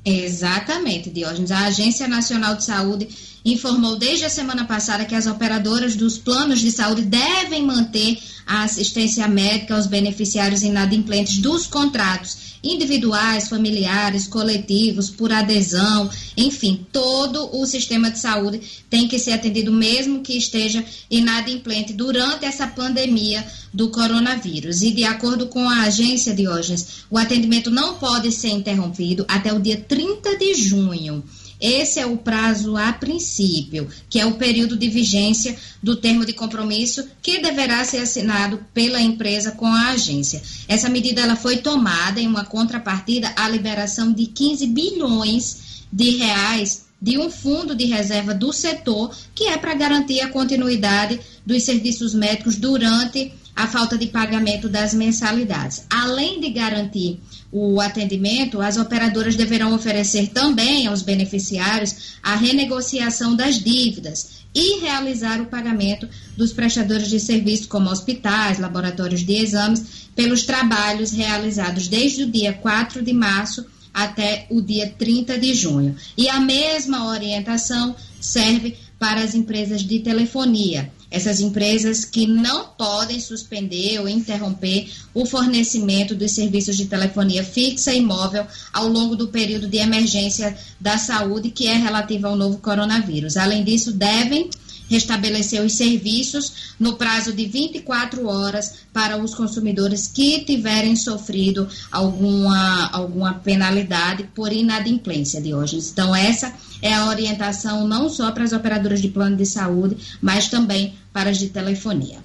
Exatamente, Diógenes. A Agência Nacional de Saúde informou desde a semana passada que as operadoras dos planos de saúde devem manter a assistência médica aos beneficiários inadimplentes dos contratos individuais, familiares, coletivos, por adesão, enfim, todo o sistema de saúde tem que ser atendido mesmo que esteja inadimplente durante essa pandemia do coronavírus. E de acordo com a agência Diógenes, o atendimento não pode ser interrompido até o dia 30 de junho. Esse é o prazo a princípio, que é o período de vigência do termo de compromisso que deverá ser assinado pela empresa com a agência. Essa medida ela foi tomada em uma contrapartida à liberação de 15 bilhões de reais de um fundo de reserva do setor, que é para garantir a continuidade dos serviços médicos durante a falta de pagamento das mensalidades. Além de garantir o atendimento, as operadoras deverão oferecer também aos beneficiários a renegociação das dívidas e realizar o pagamento dos prestadores de serviço, como hospitais, laboratórios de exames, pelos trabalhos realizados desde o dia 4 de março até o dia 30 de junho. E a mesma orientação serve para as empresas de telefonia essas empresas que não podem suspender ou interromper o fornecimento dos serviços de telefonia fixa e móvel ao longo do período de emergência da saúde que é relativa ao novo coronavírus. Além disso, devem restabelecer os serviços no prazo de 24 horas para os consumidores que tiverem sofrido alguma, alguma penalidade por inadimplência de hoje. Então, essa é a orientação não só para as operadoras de plano de saúde, mas também para as de telefonia.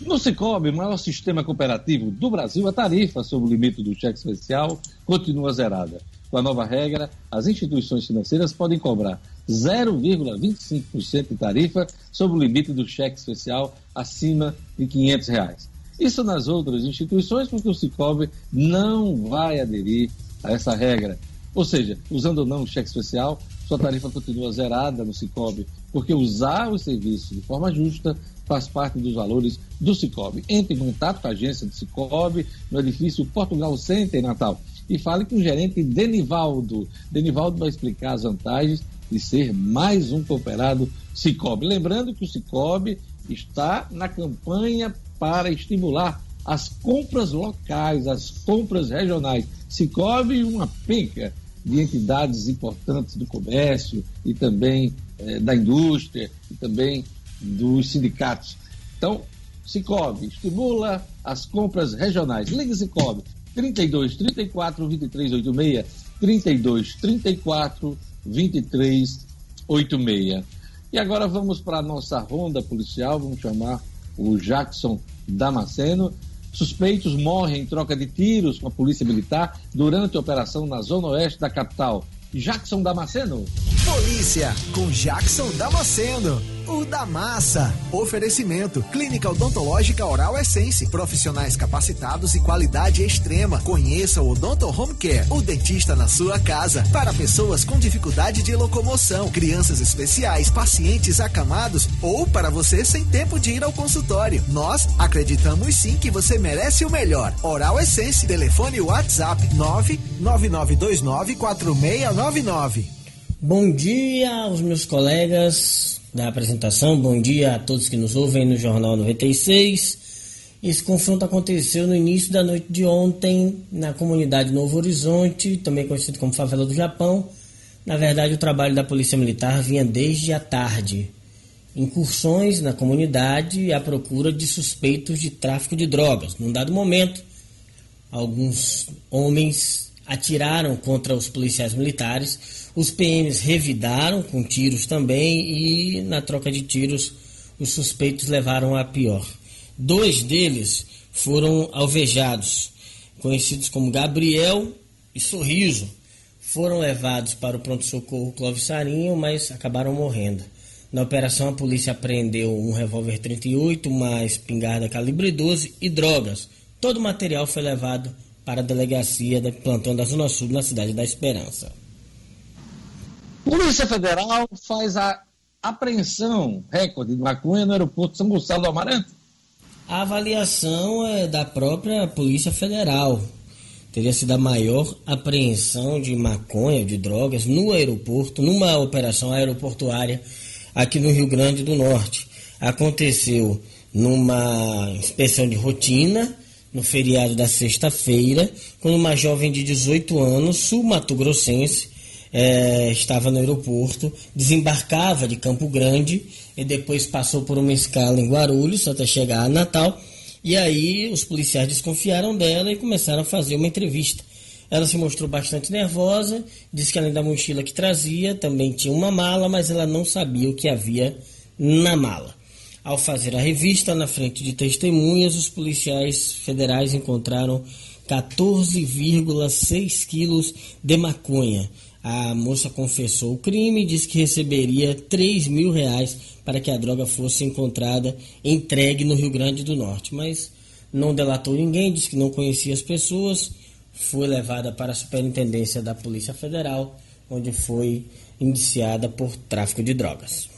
No Cicobi, o maior sistema cooperativo do Brasil, a tarifa sobre o limite do cheque especial continua zerada. Com a nova regra, as instituições financeiras podem cobrar 0,25% de tarifa sobre o limite do cheque especial acima de 500 reais. Isso nas outras instituições, porque o Cicobi não vai aderir a essa regra. Ou seja, usando ou não o cheque especial, sua tarifa continua zerada no Cicobi, porque usar o serviço de forma justa faz parte dos valores do Cicobi. Entre em contato com a agência do Cicobi no edifício Portugal Center em Natal e fale com o gerente Denivaldo. Denivaldo vai explicar as vantagens de ser mais um cooperado Cicobi. Lembrando que o Cicobi está na campanha para estimular as compras locais, as compras regionais. Cicobi, uma penca de entidades importantes do comércio e também eh, da indústria e também dos sindicatos. Então, Cicobi estimula as compras regionais. Ligue Cicobi 32 34 23 86 32 34 2386. E agora vamos para a nossa ronda policial, vamos chamar o Jackson Damasceno. Suspeitos morrem em troca de tiros com a polícia militar durante a operação na zona oeste da capital. Jackson Damasceno. Polícia com Jackson Damasceno. O da massa. Oferecimento: Clínica Odontológica Oral Essence. Profissionais capacitados e qualidade extrema. Conheça o Odonto Home Care, o dentista na sua casa. Para pessoas com dificuldade de locomoção, crianças especiais, pacientes acamados ou para você sem tempo de ir ao consultório. Nós acreditamos sim que você merece o melhor. Oral Essence. Telefone WhatsApp 999294699. Bom dia aos meus colegas da apresentação. Bom dia a todos que nos ouvem no Jornal 96. Esse confronto aconteceu no início da noite de ontem na comunidade Novo Horizonte, também conhecido como Favela do Japão. Na verdade, o trabalho da Polícia Militar vinha desde a tarde. Incursões na comunidade à procura de suspeitos de tráfico de drogas. Num dado momento, alguns homens atiraram contra os policiais militares os PMs revidaram com tiros também e na troca de tiros os suspeitos levaram a pior. Dois deles foram alvejados, conhecidos como Gabriel e Sorriso. Foram levados para o pronto-socorro Clóvis Sarinho, mas acabaram morrendo. Na operação, a polícia apreendeu um revólver 38, uma espingarda calibre 12 e drogas. Todo o material foi levado para a delegacia de plantão da Zona Sul, na cidade da Esperança. Polícia Federal faz a apreensão recorde de maconha no aeroporto de São Gonçalo do Amarante. A avaliação é da própria Polícia Federal. Teria sido a maior apreensão de maconha, de drogas, no aeroporto, numa operação aeroportuária aqui no Rio Grande do Norte. Aconteceu numa inspeção de rotina no feriado da sexta-feira, quando uma jovem de 18 anos, sul-mato-grossense, é, estava no aeroporto, desembarcava de Campo Grande e depois passou por uma escala em Guarulhos até chegar a Natal. E aí os policiais desconfiaram dela e começaram a fazer uma entrevista. Ela se mostrou bastante nervosa, disse que além da mochila que trazia, também tinha uma mala, mas ela não sabia o que havia na mala. Ao fazer a revista na frente de testemunhas, os policiais federais encontraram 14,6 quilos de maconha. A moça confessou o crime e disse que receberia 3 mil reais para que a droga fosse encontrada entregue no Rio Grande do Norte. Mas não delatou ninguém, disse que não conhecia as pessoas. Foi levada para a Superintendência da Polícia Federal, onde foi indiciada por tráfico de drogas.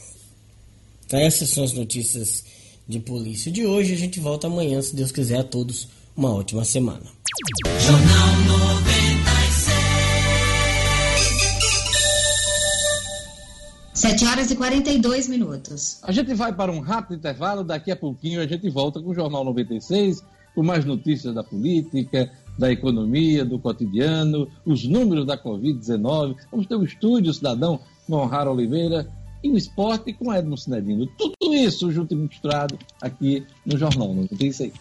Então, essas são as notícias de polícia de hoje. A gente volta amanhã, se Deus quiser. A todos uma ótima semana. Jornal 96. 7 horas e 42 minutos. A gente vai para um rápido intervalo. Daqui a pouquinho a gente volta com o Jornal 96, com mais notícias da política, da economia, do cotidiano, os números da Covid-19. Vamos ter o estúdio cidadão Monrara Oliveira e o esporte com Edmo Cinedino. Tudo isso junto e misturado aqui no Jornal 96.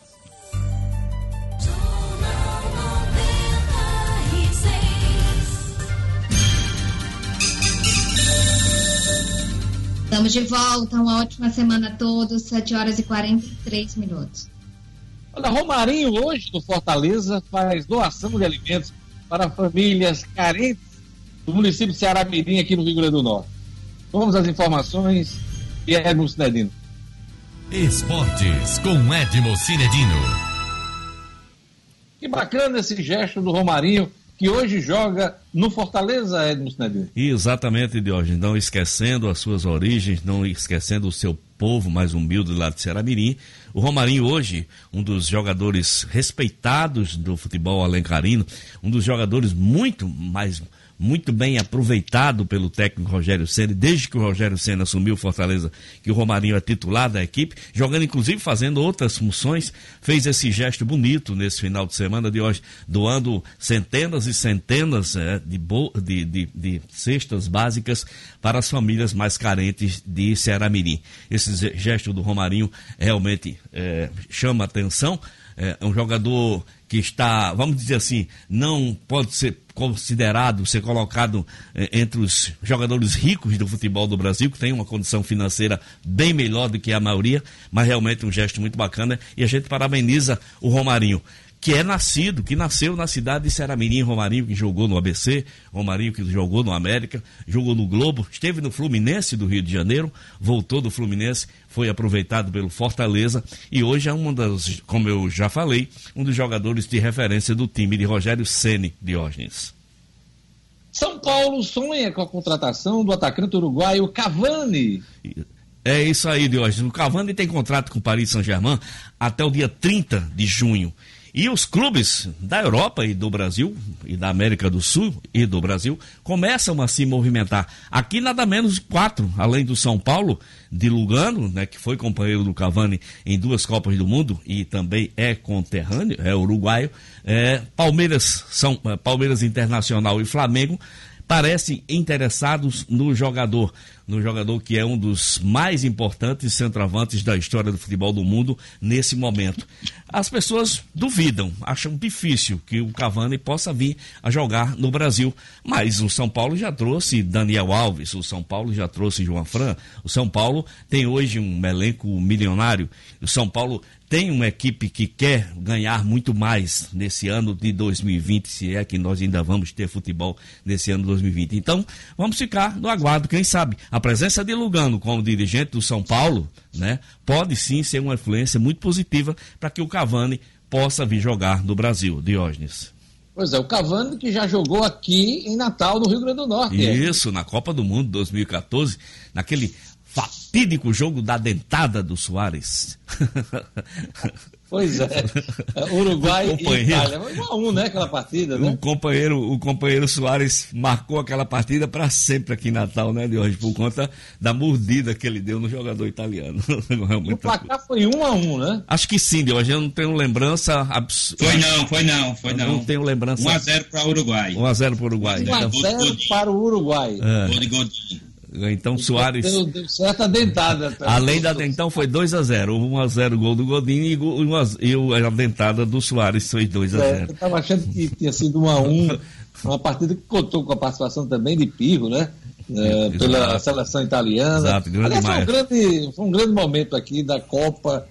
Estamos de volta, uma ótima semana a todos, 7 horas e 43 minutos. Olha, Romarinho hoje do Fortaleza faz doação de alimentos para famílias carentes do município de Ceará Mirim, aqui no Rio Grande do Norte. Vamos às informações e Edmo Cinedino. Esportes com Edmo Cinedino. Que bacana esse gesto do Romarinho, que hoje joga no Fortaleza, Edmo Cinedino. Exatamente, Diógenes. Não esquecendo as suas origens, não esquecendo o seu povo mais humilde lá de Ceará-Mirim. O Romarinho hoje, um dos jogadores respeitados do futebol alencarino, um dos jogadores muito mais muito bem aproveitado pelo técnico Rogério Senna, desde que o Rogério Senna assumiu Fortaleza, que o Romarinho é titular da equipe, jogando inclusive fazendo outras funções, fez esse gesto bonito nesse final de semana de hoje, doando centenas e centenas é, de, de, de, de, cestas básicas para as famílias mais carentes de Ceará Mirim. Esse gesto do Romarinho realmente é, chama atenção, é um jogador que está, vamos dizer assim, não pode ser considerado, ser colocado eh, entre os jogadores ricos do futebol do Brasil, que tem uma condição financeira bem melhor do que a maioria, mas realmente um gesto muito bacana e a gente parabeniza o Romarinho que é nascido, que nasceu na cidade de Seramirim, Romarinho, que jogou no ABC, Romarinho que jogou no América, jogou no Globo, esteve no Fluminense do Rio de Janeiro, voltou do Fluminense, foi aproveitado pelo Fortaleza e hoje é uma das, como eu já falei, um dos jogadores de referência do time de Rogério Ceni Diógenes. São Paulo sonha com a contratação do atacante uruguaio Cavani. É isso aí, Diógenes. O Cavani tem contrato com o Paris Saint-Germain até o dia 30 de junho. E os clubes da Europa e do Brasil, e da América do Sul e do Brasil, começam a se movimentar. Aqui nada menos quatro, além do São Paulo, de Lugano, né, que foi companheiro do Cavani em duas Copas do Mundo e também é conterrâneo, é uruguaio. É, Palmeiras, São, é, Palmeiras Internacional e Flamengo parecem interessados no jogador. No jogador que é um dos mais importantes centroavantes da história do futebol do mundo nesse momento. As pessoas duvidam, acham difícil que o Cavani possa vir a jogar no Brasil, mas o São Paulo já trouxe Daniel Alves, o São Paulo já trouxe João Fran, o São Paulo tem hoje um elenco milionário, o São Paulo tem uma equipe que quer ganhar muito mais nesse ano de 2020, se é que nós ainda vamos ter futebol nesse ano de 2020. Então, vamos ficar no aguardo, quem sabe. A presença de Lugano como dirigente do São Paulo, né, pode sim ser uma influência muito positiva para que o Cavani possa vir jogar no Brasil, Diógenes. Pois é, o Cavani que já jogou aqui em Natal, no Rio Grande do Norte. Isso, é. na Copa do Mundo 2014, naquele fatídico jogo da dentada do Soares. Pois é. Uruguai e Itália. 1 a 1 né? Aquela partida, né? O companheiro, o companheiro Soares marcou aquela partida para sempre aqui em Natal, né, de hoje, por conta da mordida que ele deu no jogador italiano. o placar foi 1 a 1 né? Acho que sim, de hoje eu não tenho lembrança. Abs... Foi não, foi não, foi não. Não tenho lembrança. 1 a 0 para o Uruguai. 1 a 0 para o Uruguai. 1 a 0 para o Uruguai. É. Godinho. Então Soares. Deu, deu certa dentada. Além da então foi 2 a 0 1 a 0 gol do Godinho e, uma, e a dentada do Soares foi 2 a 0 é, Eu estava achando que tinha sido 1 a 1 uma partida que contou com a participação também de Pirro, né? É, pela seleção italiana. Exato, grande Aliás, foi, um grande, foi um grande momento aqui da Copa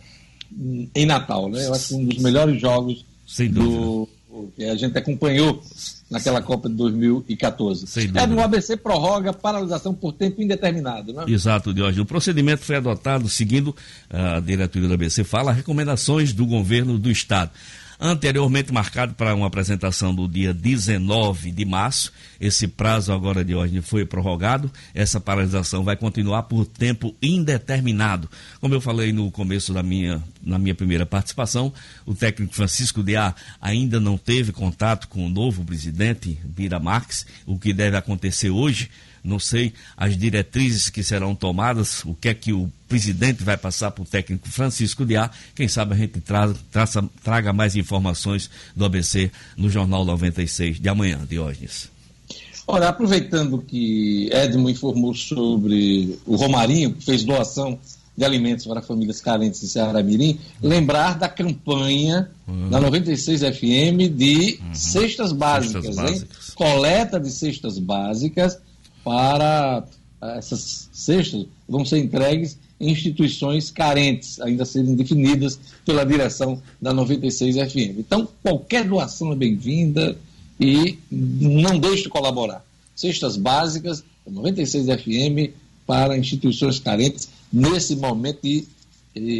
em Natal, né? Eu acho que um dos melhores jogos do, que a gente acompanhou naquela Copa de 2014. É, no ABC prorroga paralisação por tempo indeterminado, né? Exato, Diógenes. O procedimento foi adotado seguindo a diretoria do ABC fala recomendações do governo do estado anteriormente marcado para uma apresentação do dia 19 de março. Esse prazo agora de hoje foi prorrogado. Essa paralisação vai continuar por tempo indeterminado. Como eu falei no começo da minha, na minha primeira participação, o técnico Francisco A ainda não teve contato com o novo presidente, Vira Marques. O que deve acontecer hoje não sei as diretrizes que serão tomadas, o que é que o presidente vai passar para o técnico Francisco Diá. Quem sabe a gente tra traça, traga mais informações do ABC no Jornal 96 de amanhã, Diógenes. Olha, aproveitando que Edmo informou sobre o Romarinho, que fez doação de alimentos para famílias carentes de Ceará Mirim, lembrar da campanha uhum. da 96 FM de uhum. cestas básicas, cestas básicas. Coleta de cestas básicas para eh, essas cestas vão ser entregues em instituições carentes, ainda serem definidas pela direção da 96 FM. Então, qualquer doação é bem-vinda e não deixe de colaborar. Cestas básicas, 96 FM, para instituições carentes nesse momento de,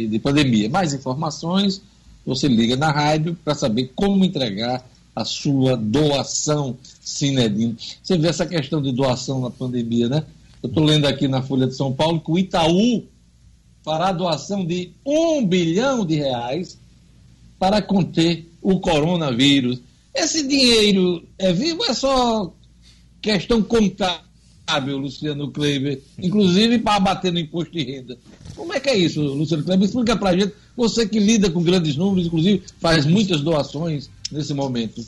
de pandemia. Mais informações, você liga na rádio para saber como entregar a sua doação Cinedim. Você vê essa questão de doação na pandemia, né? Eu estou lendo aqui na Folha de São Paulo que o Itaú fará doação de um bilhão de reais para conter o coronavírus. Esse dinheiro é vivo é só questão contábil, Luciano Kleber? Inclusive para bater no imposto de renda. Como é que é isso, Luciano Kleber? Explica para a gente. Você que lida com grandes números, inclusive faz muitas doações nesse momento.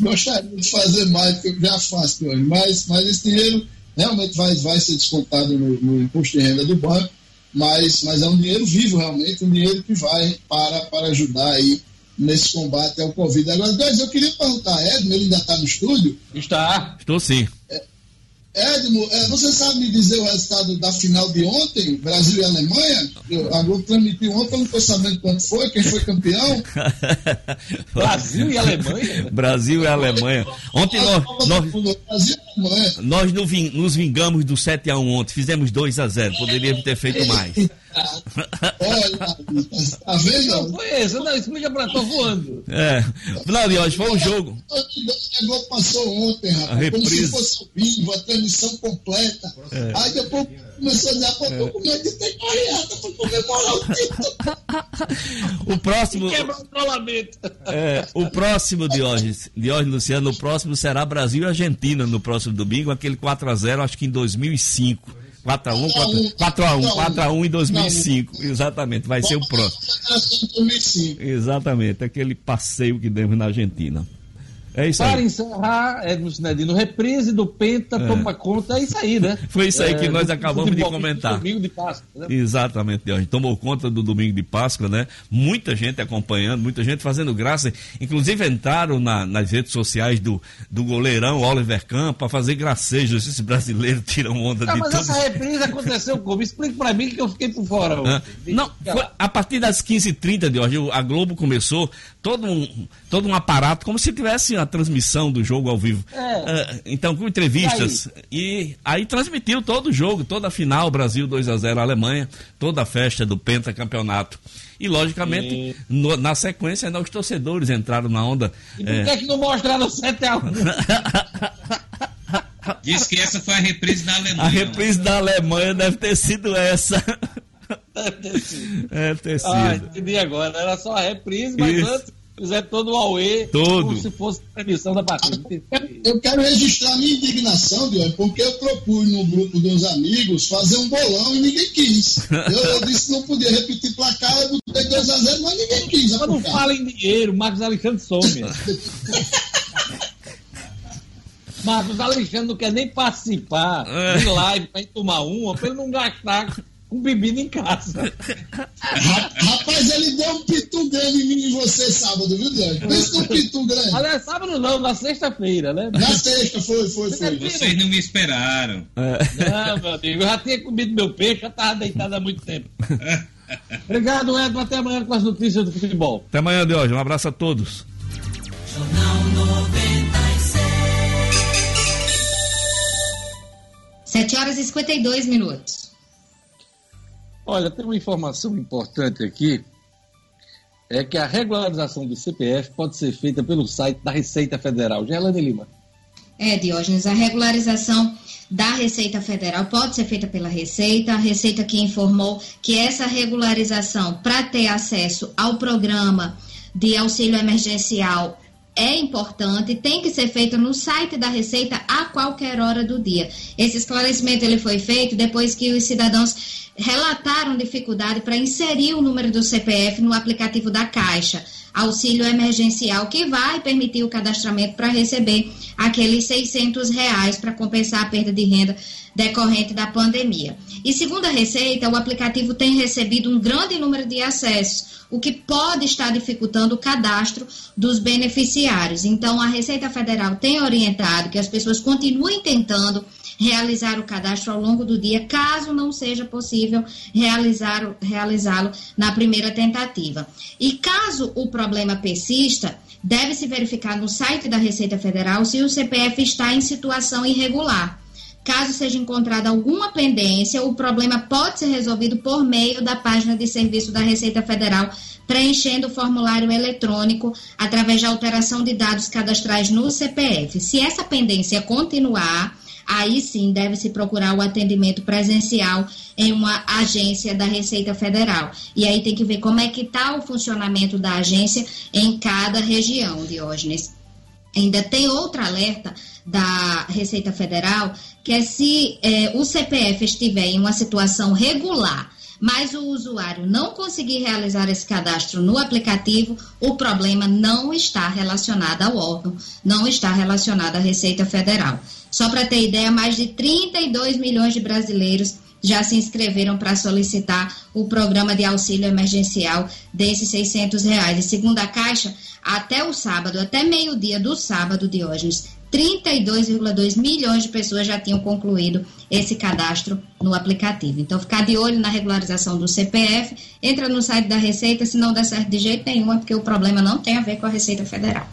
Gostaria de fazer mais, porque eu já faço hoje, mas, mas esse dinheiro realmente vai, vai ser descontado no, no imposto de renda do banco, mas, mas é um dinheiro vivo realmente, um dinheiro que vai para, para ajudar aí nesse combate ao Covid. Agora, Deus, eu queria perguntar a Edmo, ele ainda está no estúdio? Está. Estou sim. É, Edmo, é, você sabe me dizer o resultado da final de ontem, Brasil e Alemanha? Eu, a Globo transmitiu ontem, eu não estou sabendo quanto foi, quem foi campeão. Brasil e Alemanha? Brasil e Alemanha. Ontem nós, nós, nós nos vingamos do 7x1 ontem, fizemos 2x0, poderíamos ter feito mais. Olha, tá vendo? Não foi esse, não, explica pra tô voando. É, não, hoje foi um jogo. A Globo passou ontem, rapaz, como se fosse ao vivo, a transmissão completa. É. Aí depois começou a dizer, pô, tô com medo de ter carreata pra comemorar o título. o próximo. Quebra o rolamento. É, o próximo de hoje, de hoje, Luciano, o próximo será Brasil e Argentina no próximo domingo, aquele 4x0, acho que em 2005. 4x1, 4x1, 4x1 em 2005. Exatamente, vai ser o próximo. Exatamente, aquele passeio que demos na Argentina. É isso Para aí. encerrar, Edmo Cinedino, reprise do Penta, É. toma conta, é isso aí, né? Foi isso aí É, que nós do- acabamos de comentar. Domingo de Páscoa, né? Exatamente, Jorge. Tomou conta do domingo de Páscoa, né? Muita gente acompanhando, muita gente fazendo graça. Inclusive entraram na- nas redes sociais do, do goleirão Oliver Kahn para fazer gracejos. Esses brasileiros tiram onda Ah, de mas tudo. essa reprise aconteceu como? Explique pra mim que eu fiquei por fora. Ontem. Não, foi a partir das 15h30 de hoje, a Globo começou todo um, todo um aparato, como se tivesse a transmissão do jogo ao vivo. É. Ah, então, com entrevistas. E aí transmitiu todo o jogo, toda a final, Brasil 2 a 0 Alemanha, toda a festa do pentacampeonato. E, logicamente, no- na sequência, ainda os torcedores entraram na onda. E por é, que, é que não mostraram 7x1? Diz que essa foi a reprise da Alemanha. a reprise da Alemanha deve ter sido essa. Deve ter sido. Deve ter sido. Ah, entendi agora. Era só a reprise, mas Isso. antes fizeram todo o Aue. Todo. Como se fosse transmissão da partida. Eu- quero registrar minha indignação, Diogo, porque eu propus no grupo dos amigos fazer um bolão e ninguém quis. Eu, eu disse que não podia repetir placar, eu botei 2x0, mas ninguém quis. Mas não fala em dinheiro, Marcos Alexandre some. Marcos Alexandre não quer nem participar É. de live pra ir tomar uma, pra ele não gastar com bebida em casa. Ra- Rapaz, ele deu um pitu grande em mim e você sábado, viu, Diogo? Pensa num pitu grande. Aliás, sábado não, na sexta-feira, né? Na sexta, foi, foi, foi. Vocês não me esperaram. Não, meu amigo, eu já tinha comido meu peixe, já estava deitado há muito tempo. Obrigado, Edson. Até amanhã com as notícias do futebol. Até amanhã de hoje. Um abraço a todos. Sete horas e 52 minutos. Olha, tem uma informação importante aqui. É que a regularização do CPF pode ser feita pelo site da Receita Federal. Gerlane Lima. É, Diógenes, a regularização da Receita Federal pode ser feita pela Receita. A Receita que informou que essa regularização, para ter acesso ao programa de auxílio emergencial, é importante, tem que ser feita no site da Receita a qualquer hora do dia. Esse esclarecimento ele foi feito depois que os cidadãos relataram dificuldade para inserir o número do CPF no aplicativo da Caixa auxílio emergencial que vai permitir o cadastramento para receber aqueles 600 reais para compensar a perda de renda decorrente da pandemia. E segundo a Receita, o aplicativo tem recebido um grande número de acessos, o que pode estar dificultando o cadastro dos beneficiários. Então, a Receita Federal tem orientado que as pessoas continuem tentando realizar o cadastro ao longo do dia, caso não seja possível realizar, realizá-lo na primeira tentativa. E caso o problema persista, deve-se verificar no site da Receita Federal se o CPF está em situação irregular. Caso seja encontrada alguma pendência, o problema pode ser resolvido por meio da página de serviço da Receita Federal, preenchendo o formulário eletrônico através da alteração de dados cadastrais no CPF. Se essa pendência continuar, aí sim deve-se procurar o atendimento presencial em uma agência da Receita Federal. E aí tem que ver como é que está o funcionamento da agência em cada região, Diógenes. Ainda tem outro alerta da Receita Federal, que é se é, o CPF estiver em uma situação regular, mas o usuário não conseguir realizar esse cadastro no aplicativo, o problema não está relacionado ao órgão, não está relacionado à Receita Federal. Só para ter ideia, mais de 32 milhões de brasileiros já se inscreveram para solicitar o programa de auxílio emergencial desses 600 reais. E segundo a Caixa, até o sábado, até meio-dia do sábado, Diógenes, 32,2 milhões de pessoas já tinham concluído esse cadastro no aplicativo. Então, ficar de olho na regularização do CPF, entra no site da Receita, se não der certo de jeito nenhum, é porque o problema não tem a ver com a Receita Federal.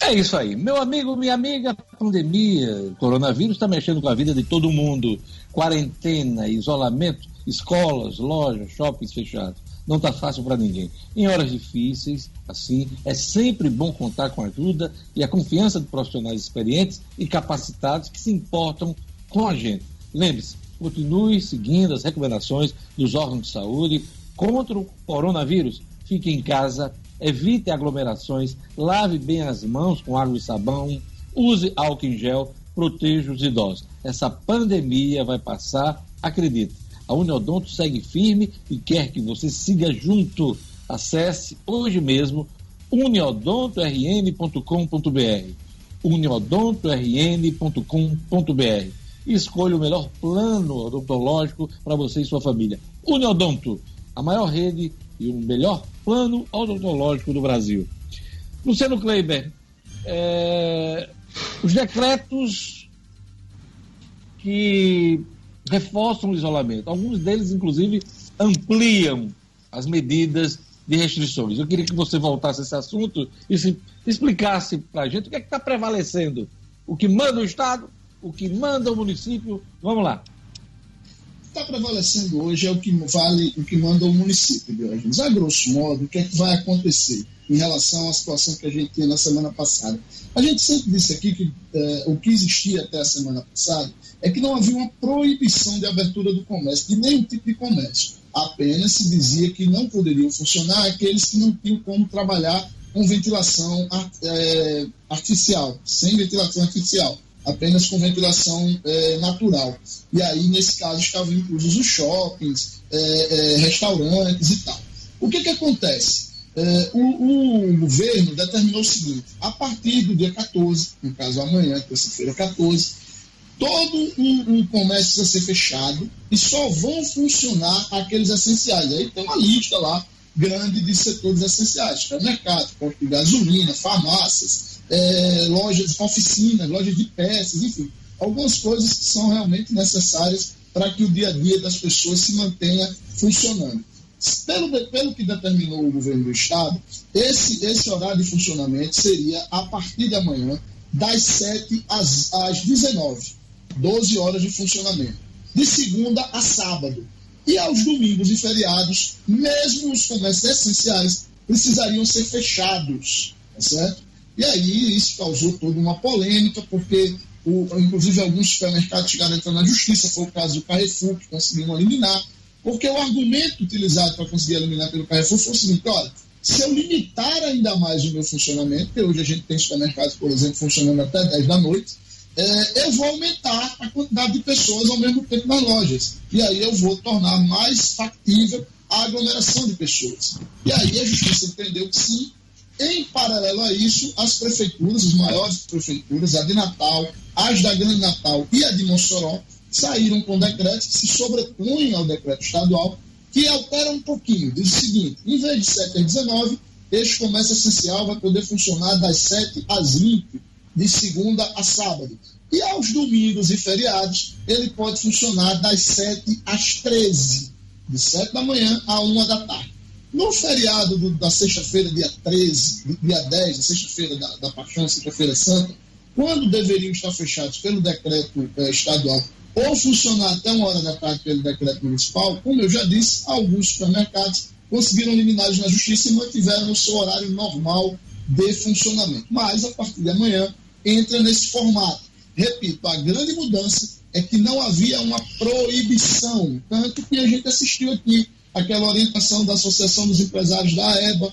É isso aí. Meu amigo, minha amiga, a pandemia, coronavírus está mexendo com a vida de todo mundo. Quarentena, isolamento, escolas, lojas, shoppings fechados. Não está fácil para ninguém. Em horas difíceis, assim, é sempre bom contar com a ajuda e a confiança de profissionais experientes e capacitados que se importam com a gente. Lembre-se, continue seguindo as recomendações dos órgãos de saúde contra o coronavírus. Fique em casa, evite aglomerações, lave bem as mãos com água e sabão, use álcool em gel, proteja os idosos. Essa pandemia vai passar, acredite. A Uniodonto segue firme e quer que você siga junto. Acesse hoje mesmo uniodontorn.com.br uniodontorn.com.br e escolha o melhor plano odontológico para você e sua família. Uniodonto, a maior rede e o melhor plano odontológico do Brasil. Luciano Kleiber, é, os decretos que reforçam o isolamento, alguns deles, inclusive, ampliam as medidas de restrições. Eu queria que você voltasse a esse assunto e se explicasse para a gente o que é está prevalecendo. O que manda o Estado, o que manda o município. Vamos lá. Está prevalecendo hoje é o que vale, o que manda o município, Diógenes. A grosso modo, o que é que vai acontecer em relação à situação que a gente tinha na semana passada? A gente sempre disse aqui que eh, o que existia até a semana passada é que não havia uma proibição de abertura do comércio, de nenhum tipo de comércio. Apenas se dizia que não poderiam funcionar aqueles que não tinham como trabalhar com ventilação é, artificial, sem ventilação artificial, apenas com ventilação é, natural. E aí, nesse caso, estavam inclusos os shoppings, é, restaurantes e tal. O que, que acontece? O, o, governo determinou o seguinte: a partir do dia 14, no caso amanhã, terça-feira 14, todo um, um, comércio vai ser fechado e só vão funcionar aqueles essenciais. Aí tem uma lista lá grande de setores essenciais, supermercado, posto de gasolina, farmácias, é, lojas, oficinas, lojas de peças, enfim, algumas coisas que são realmente necessárias para que o dia a dia das pessoas se mantenha funcionando. Pelo, pelo que determinou o governo do Estado, esse, esse horário de funcionamento seria a partir de amanhã, das 7 às, às 19, 12 horas de funcionamento, de segunda a sábado. E aos domingos e feriados, mesmo os comércios essenciais precisariam ser fechados, tá certo? E aí isso causou toda uma polêmica, porque o, inclusive alguns supermercados chegaram a entrar na justiça, foi o caso do Carrefour, que conseguiram eliminar, porque o argumento utilizado para conseguir eliminar pelo Carrefour foi o seguinte, olha, se eu limitar ainda mais o meu funcionamento, porque hoje a gente tem supermercados, por exemplo, funcionando até 10 da noite, é, eu vou aumentar a quantidade de pessoas ao mesmo tempo nas lojas. E aí eu vou tornar mais factível a aglomeração de pessoas. E aí a justiça entendeu que sim. Em paralelo a isso, as prefeituras, as maiores prefeituras, a de Natal, as da Grande Natal e a de Mossoró, saíram com decretos que se sobrepõem ao decreto estadual, que altera um pouquinho. Diz o seguinte: em vez de 7 às 19, este comércio essencial vai poder funcionar das 7 às 20 de segunda a sábado. E aos domingos e feriados, ele pode funcionar das 7 às 13, de 7 da manhã a 1 da tarde. No feriado do, da sexta-feira, dia 13, dia 10, da sexta-feira da, da Paixão, sexta-feira santa, quando deveriam estar fechados pelo decreto eh, estadual ou funcionar até uma hora da tarde pelo decreto municipal, como eu já disse, alguns supermercados conseguiram eliminá-los na justiça e mantiveram o seu horário normal de funcionamento. Mas, a partir de amanhã, entra nesse formato. Repito, a grande mudança é que não havia uma proibição, tanto que a gente assistiu aqui aquela orientação da Associação dos Empresários da EBA,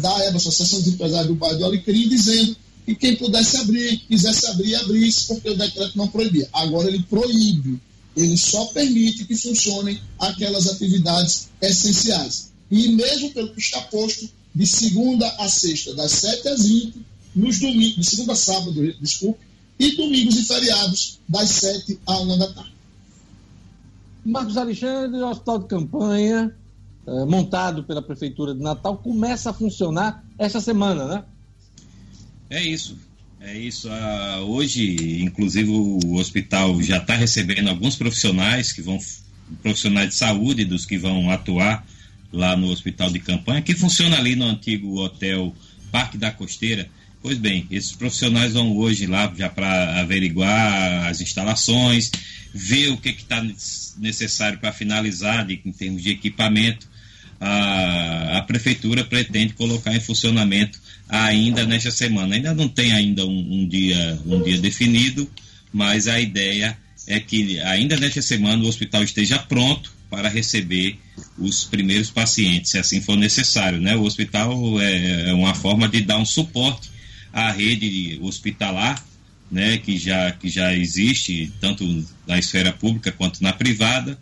da EBA, Associação dos Empresários do Bairro do Alecrim, dizendo que quem pudesse abrir, quisesse abrir, abrisse, porque o decreto não proibia. Agora ele proíbe, ele só permite que funcionem aquelas atividades essenciais. E mesmo pelo que está posto, de segunda a sexta, das 7 às 20, nos domingos, de segunda a sábado, desculpe, e domingos e feriados, das 7 à 1 da tarde. Marcos Alexandre, o hospital de campanha, eh, montado pela Prefeitura de Natal, começa a funcionar essa semana, né? É isso. É isso. Ah, hoje, inclusive, o hospital já está recebendo alguns profissionais que vão, profissionais de saúde, dos que vão atuar lá no hospital de campanha, que funciona ali no antigo hotel Parque da Costeira. Pois bem, esses profissionais vão hoje lá já para averiguar as instalações, ver o que está necessário para finalizar de, em termos de equipamento. A, a, prefeitura pretende colocar em funcionamento ainda nesta semana. Ainda não tem ainda um, um, dia, um dia definido, mas a ideia é que ainda nesta semana o hospital esteja pronto para receber os primeiros pacientes, se assim for necessário. Né? O hospital é, é uma forma de dar um suporte a rede hospitalar, né, que, já, que já existe tanto na esfera pública quanto na privada,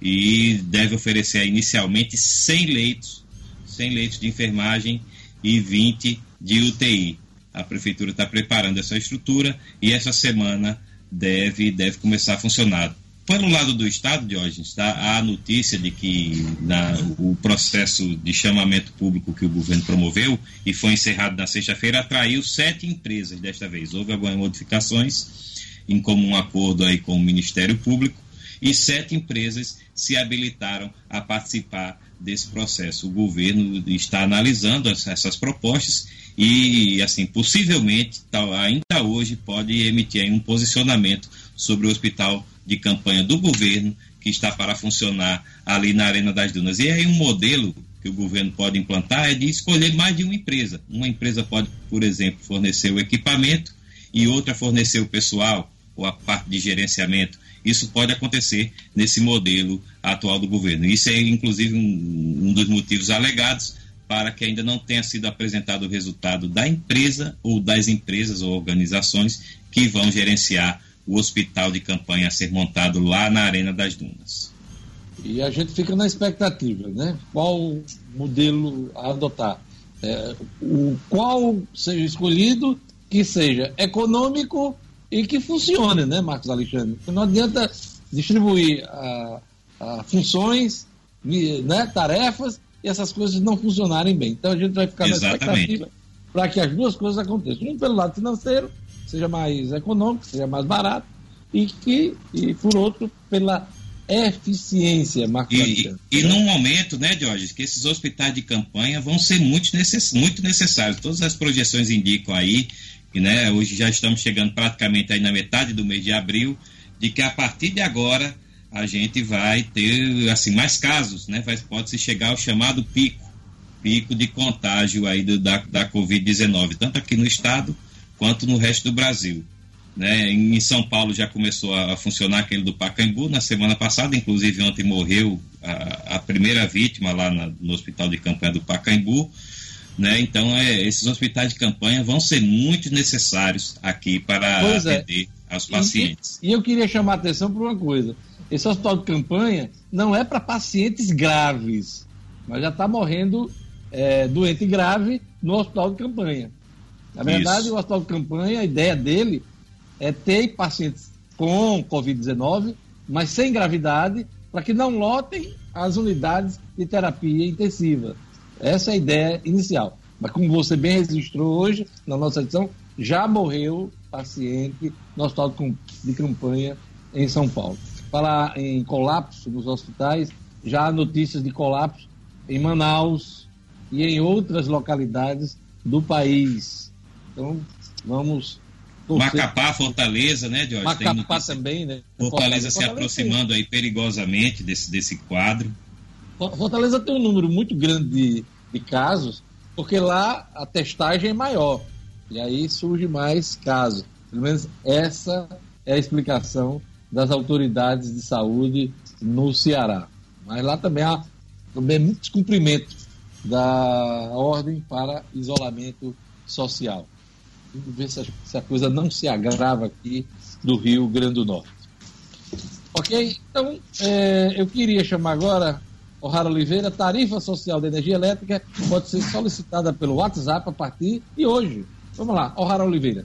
e deve oferecer inicialmente 100 leitos, 100 leitos de enfermagem e 20 de UTI. A prefeitura está preparando essa estrutura e essa semana deve, deve começar a funcionar. Pelo lado do Estado, Diógenes, tá, há notícia de que na, o processo de chamamento público que o governo promoveu e foi encerrado na sexta-feira atraiu sete empresas desta vez. Houve algumas modificações em comum acordo aí com o Ministério Público e sete empresas se habilitaram a participar desse processo. O governo está analisando essas propostas e, assim, possivelmente, ainda hoje, pode emitir um posicionamento sobre o hospital de campanha do governo que está para funcionar ali na Arena das Dunas. E aí um modelo que o governo pode implantar é de escolher mais de uma empresa. Uma empresa pode, por exemplo, fornecer o equipamento e outra fornecer o pessoal ou a parte de gerenciamento. Isso pode acontecer nesse modelo atual do governo. Isso é, inclusive, um, um dos motivos alegados para que ainda não tenha sido apresentado o resultado da empresa ou das empresas ou organizações que vão gerenciar o hospital de campanha a ser montado lá na Arena das Dunas. E a gente fica na expectativa, né? Qual modelo a adotar? É, o qual seja escolhido que seja econômico e que funcione, né, Marcos Alexandre? Não adianta distribuir a, a funções, né, tarefas e essas coisas não funcionarem bem. Então a gente vai ficar Exatamente. na expectativa para que as duas coisas aconteçam. Um pelo lado financeiro seja mais econômico, seja mais barato, e que, e por outro, pela eficiência, Marcos. E, e, e num momento, né, Jorge, que esses hospitais de campanha vão ser muito, necess, muito necessários. Todas as projeções indicam aí, que né, hoje já estamos chegando praticamente aí na metade do mês de abril, de que a partir de agora a gente vai ter assim mais casos, né? Pode se chegar ao chamado pico, pico de contágio aí do, da, da Covid-19, tanto aqui no estado quanto no resto do Brasil. Né? Em São Paulo já começou a, funcionar aquele do Pacaembu na semana passada, inclusive ontem morreu a, a primeira vítima lá na, no hospital de campanha do Pacaembu. Né? Então, é, esses hospitais de campanha vão ser muito necessários aqui para pois é. atender é. aos pacientes. E, e, eu queria chamar a atenção para uma coisa: esse hospital de campanha não é para pacientes graves, mas já está morrendo é, doente grave no hospital de campanha. Na verdade, Isso. o hospital de campanha, a ideia dele é ter pacientes com Covid-19, mas sem gravidade, para que não lotem as unidades de terapia intensiva. Essa é a ideia inicial. Mas como você bem registrou hoje, na nossa edição, já morreu paciente no hospital de campanha em São Paulo. Falar em colapso nos hospitais, já há notícias de colapso em Manaus e em outras localidades do país. Então, vamos. Torcer. Macapá, Fortaleza, né, Jorge? Macapá também, né? Fortaleza, Fortaleza se aproximando aí perigosamente desse, desse quadro. Fortaleza tem um número muito grande de, de casos, porque lá a testagem é maior. E aí surge mais casos. Pelo menos essa é a explicação das autoridades de saúde no Ceará. Mas lá também há também muito descumprimento da ordem para isolamento social. Vamos ver se a, se a coisa não se agrava aqui do Rio Grande do Norte. Ok? Então, é, eu queria chamar agora O'Hara Oliveira, tarifa social de energia elétrica pode ser solicitada pelo WhatsApp a partir de hoje. Vamos lá, O'Hara Oliveira.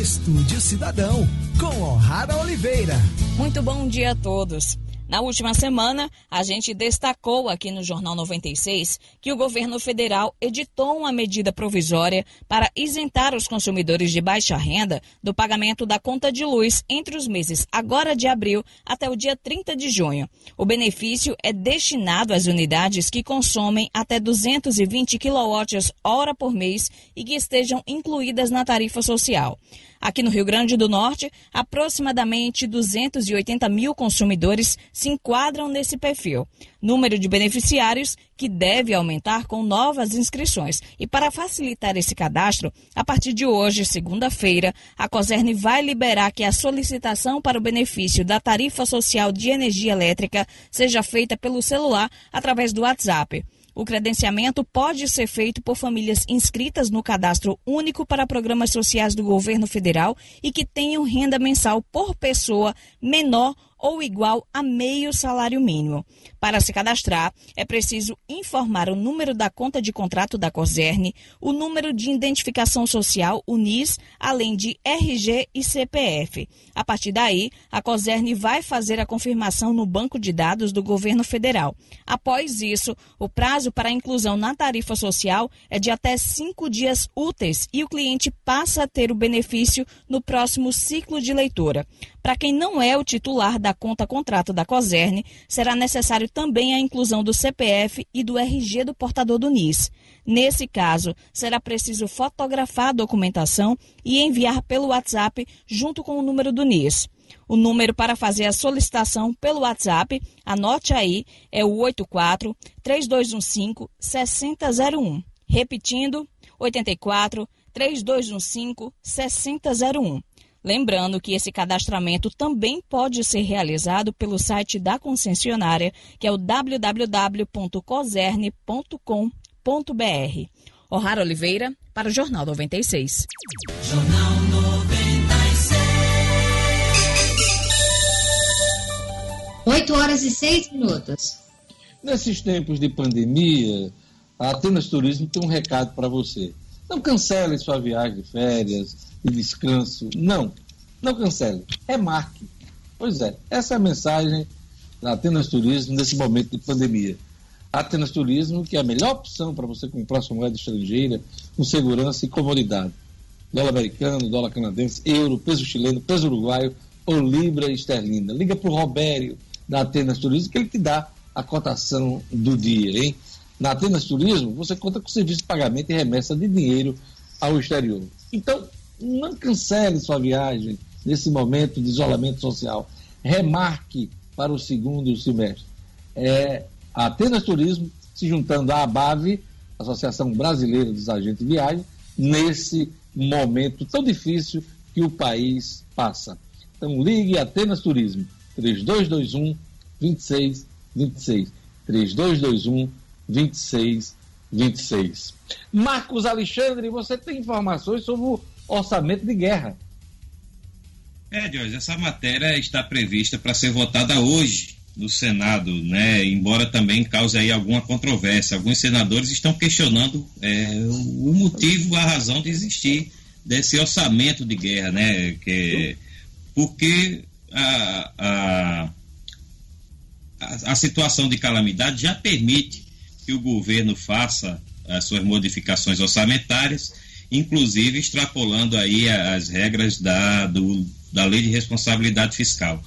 Estúdio Cidadão, com O'Hara Oliveira. Muito bom dia a todos. Na última semana, a gente destacou aqui no Jornal 96 que o governo federal editou uma medida provisória para isentar os consumidores de baixa renda do pagamento da conta de luz entre os meses agora de abril até o dia 30 de junho. O benefício é destinado às unidades que consomem até 220 kWh por mês e que estejam incluídas na tarifa social. Aqui no Rio Grande do Norte, aproximadamente 280 mil consumidores se enquadram nesse perfil. Número de beneficiários que deve aumentar com novas inscrições. E para facilitar esse cadastro, a partir de hoje, segunda-feira, a COSERN vai liberar que a solicitação para o benefício da tarifa social de energia elétrica seja feita pelo celular através do WhatsApp. O credenciamento pode ser feito por famílias inscritas no cadastro único para programas sociais do governo federal e que tenham renda mensal por pessoa menor ou igual a meio salário mínimo. Para se cadastrar, é preciso informar o número da conta de contrato da COSERN, o número de identificação social, o NIS, além de RG e CPF. A partir daí, a COSERN vai fazer a confirmação no banco de dados do governo federal. Após isso, o prazo para a inclusão na tarifa social é de até cinco dias úteis e o cliente passa a ter o benefício no próximo ciclo de leitura. Para quem não é o titular da conta contrato da COSERN, será necessário também a inclusão do CPF e do RG do portador do NIS. Nesse caso, será preciso fotografar a documentação e enviar pelo WhatsApp junto com o número do NIS. O número para fazer a solicitação pelo WhatsApp, anote aí, é o 84 3215 6001. Repetindo, 84 3215 6001. Lembrando que esse cadastramento também pode ser realizado pelo site da concessionária, que é o www.coserne.com.br. O'Hara Oliveira, para o Jornal 96. Jornal 96. 8 horas e 6 minutos. Nesses tempos de pandemia, a Atenas Turismo tem um recado para você. Não cancele sua viagem de férias, de descanso. Não, não cancele, remarque. Pois é, essa é a mensagem da Atenas Turismo nesse momento de pandemia. Atenas Turismo, que é a melhor opção para você comprar sua moeda estrangeira com segurança e comodidade. Dólar americano, dólar canadense, euro, peso chileno, peso uruguaio ou libra esterlina. Liga para o Robério da Atenas Turismo que ele te dá a cotação do dia, hein? Na Atenas Turismo, você conta com serviço de pagamento e remessa de dinheiro ao exterior. Então, não cancele sua viagem nesse momento de isolamento social. Remarque para o segundo semestre. É, a Atenas Turismo se juntando à ABAVE, Associação Brasileira dos Agentes de Viagem, nesse momento tão difícil que o país passa. Então ligue Atenas Turismo, 3221 2626. 3221 2626. Marcos Alexandre, você tem informações sobre o orçamento de guerra. É, Jorge, essa matéria está prevista para ser votada hoje no Senado, né? Embora também cause aí alguma controvérsia. Alguns senadores estão questionando é, o motivo, a razão de existir desse orçamento de guerra, né? Que, porque a, a, a situação de calamidade já permite que o governo faça as suas modificações orçamentárias inclusive extrapolando aí as regras da, do, da lei de responsabilidade fiscal.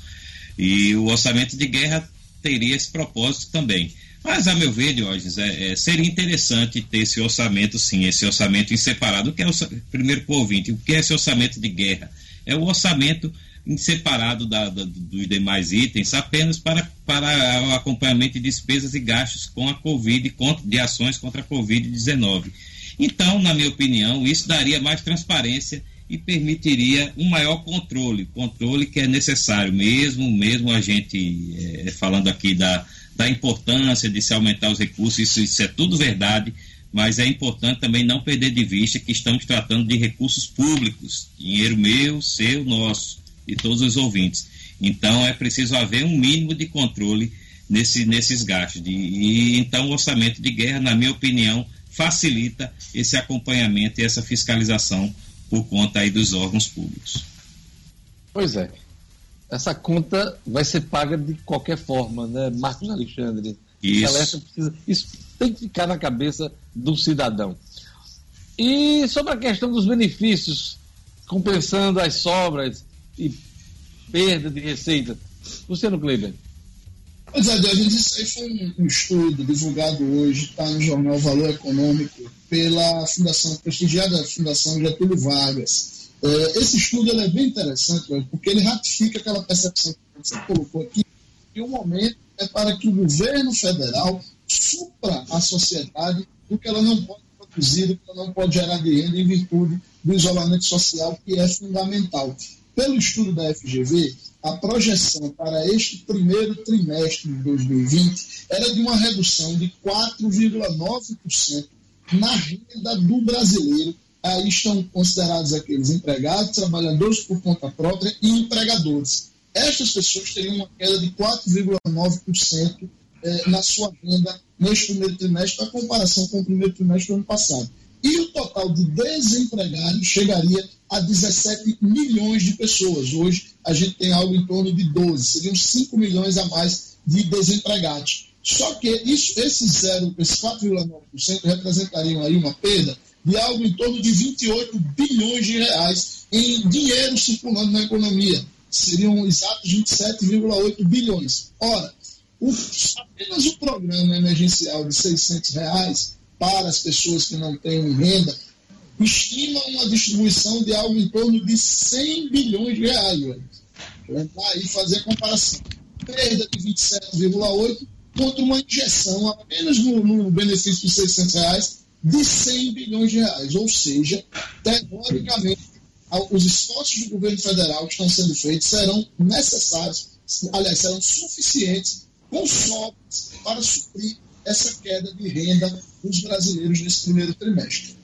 E o orçamento de guerra teria esse propósito também. Mas, a meu ver, Diógenes, é, é, seria interessante ter esse orçamento, sim, esse orçamento em separado. O que é o, primeiro o ouvinte, o que é esse orçamento de guerra? É o orçamento separado da, da, dos demais itens, apenas para, para o acompanhamento de despesas e gastos com a Covid, de ações contra a Covid-19. Então, na minha opinião, isso daria mais transparência e permitiria um maior controle, controle que é necessário mesmo, mesmo a gente é, falando aqui da, da importância de se aumentar os recursos, isso, isso é tudo verdade, mas é importante também não perder de vista que estamos tratando de recursos públicos, dinheiro meu, seu, nosso, e todos os ouvintes. Então é preciso haver um mínimo de controle nesse, nesses gastos. De, e então o orçamento de guerra, na minha opinião, facilita esse acompanhamento e essa fiscalização por conta aí dos órgãos públicos. Pois é. Essa conta vai ser paga de qualquer forma, né, Marcos Alexandre? Isso. Precisa, isso tem que ficar na cabeça do cidadão. E sobre a questão dos benefícios, compensando as sobras e perda de receita. Luciano Kleber. Pois é, Diogenes, isso aí foi um, um estudo divulgado hoje, está no jornal Valor Econômico, pela Fundação, prestigiada Fundação Getúlio Vargas. É, esse estudo é bem interessante, porque ele ratifica aquela percepção que você colocou aqui, que o momento é para que o governo federal supra a sociedade do que ela não pode produzir, do que ela não pode gerar de renda em virtude do isolamento social, que é fundamental. Pelo estudo da FGV, a projeção para este primeiro trimestre de 2020 era de uma redução de 4,9% na renda do brasileiro. Aí estão considerados aqueles empregados, trabalhadores por conta própria e empregadores. estas pessoas teriam uma queda de 4,9% eh, na sua renda neste primeiro trimestre, na comparação com o primeiro trimestre do ano passado. E o total de desempregados chegaria a 17 milhões de pessoas. Hoje a gente tem algo em torno de 12, seriam 5 milhões a mais de desempregados. Só que isso, esse zero, esse 4,9% representariam aí uma perda de algo em torno de 28 bilhões de reais em dinheiro circulando na economia. Seriam exatos 27,8 bilhões. Ora, o, apenas o programa emergencial de 600 reais para as pessoas que não têm renda estima uma distribuição de algo em torno de 100 bilhões de reais. Vou entrar fazer a comparação. Perda de 27,8 contra uma injeção apenas no, no benefício de 600 reais de 100 bilhões de reais. Ou seja, teoricamente, os esforços do governo federal que estão sendo feitos serão necessários, aliás, serão suficientes, com sobras, para suprir essa queda de renda dos brasileiros nesse primeiro trimestre.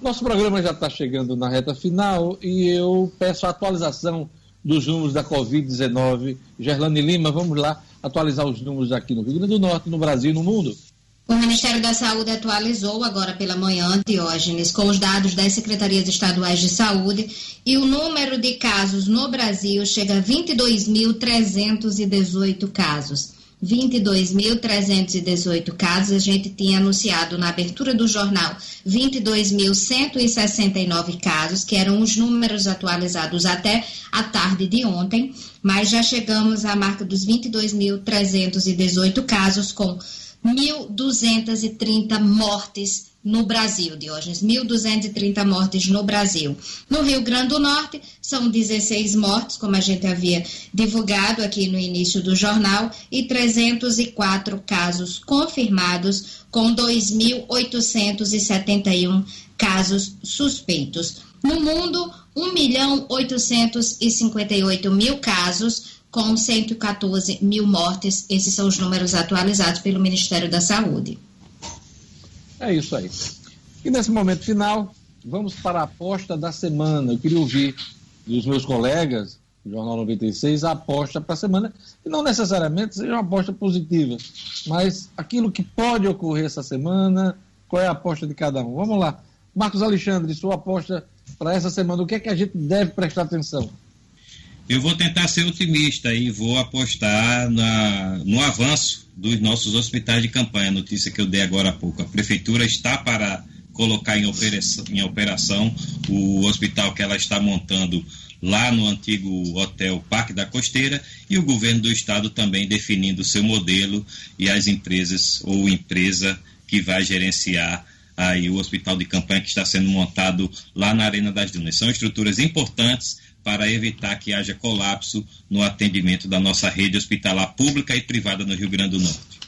Nosso programa já está chegando na reta final e eu peço a atualização dos números da Covid-19. Gerlane Lima, vamos lá atualizar os números aqui no Rio Grande do Norte, no Brasil e no mundo. O Ministério da Saúde atualizou agora pela manhã, Diógenes, com os dados das secretarias estaduais de saúde e o número de casos no Brasil chega a 22.318 casos. 22.318 casos, a gente tinha anunciado na abertura do jornal 22.169 casos, que eram os números atualizados até a tarde de ontem, mas já chegamos à marca dos 22.318 casos, com 1.230 mortes no Brasil, Diógenes. 1.230 mortes no Brasil. No Rio Grande do Norte, são 16 mortes, como a gente havia divulgado aqui no início do jornal, e 304 casos confirmados, com 2.871 casos suspeitos. No mundo, 1 milhão 858 mil casos, com 114 mil mortes. Esses são os números atualizados pelo Ministério da Saúde. É isso aí. E nesse momento final, vamos para a aposta da semana. Eu queria ouvir dos meus colegas do Jornal 96 a aposta para a semana, que não necessariamente seja uma aposta positiva, mas aquilo que pode ocorrer essa semana, qual é a aposta de cada um. Vamos lá. Marcos Alexandre, sua aposta para essa semana, o que é que a gente deve prestar atenção? Eu vou tentar ser otimista e vou apostar na, no avanço dos nossos hospitais de campanha. Notícia que eu dei agora há pouco. A prefeitura está para colocar em operação, em operação o hospital que ela está montando lá no antigo hotel Parque da Costeira e o governo do estado também definindo seu modelo e as empresas ou empresa que vai gerenciar aí o hospital de campanha que está sendo montado lá na Arena das Dunas. São estruturas importantes para evitar que haja colapso no atendimento da nossa rede hospitalar pública e privada no Rio Grande do Norte.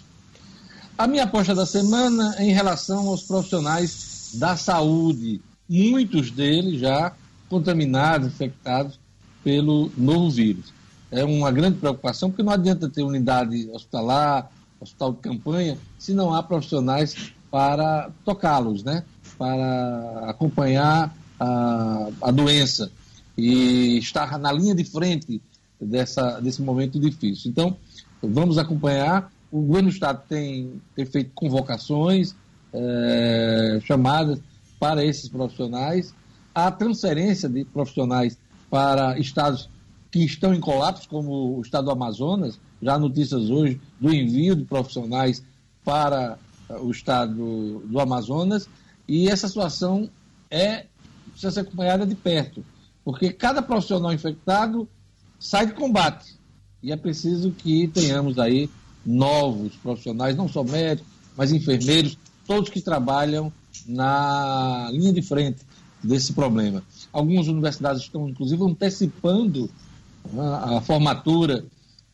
A minha aposta da semana é em relação aos profissionais da saúde, muitos deles já contaminados, infectados pelo novo vírus. É uma grande preocupação, porque não adianta ter unidade hospitalar, hospital de campanha, se não há profissionais para tocá-los, né? para acompanhar a, a doença e estar na linha de frente dessa, desse momento difícil. Então, vamos acompanhar. O governo do Estado tem, tem feito convocações, é, chamadas para esses profissionais. A transferência de profissionais para estados que estão em colapso, como o estado do Amazonas, já notícias hoje do envio de profissionais para o estado do Amazonas, e essa situação é precisa ser acompanhada de perto. Porque cada profissional infectado sai de combate. E é preciso que tenhamos aí novos profissionais, não só médicos, mas enfermeiros, todos que trabalham na linha de frente desse problema. Algumas universidades estão, inclusive, antecipando a, a formatura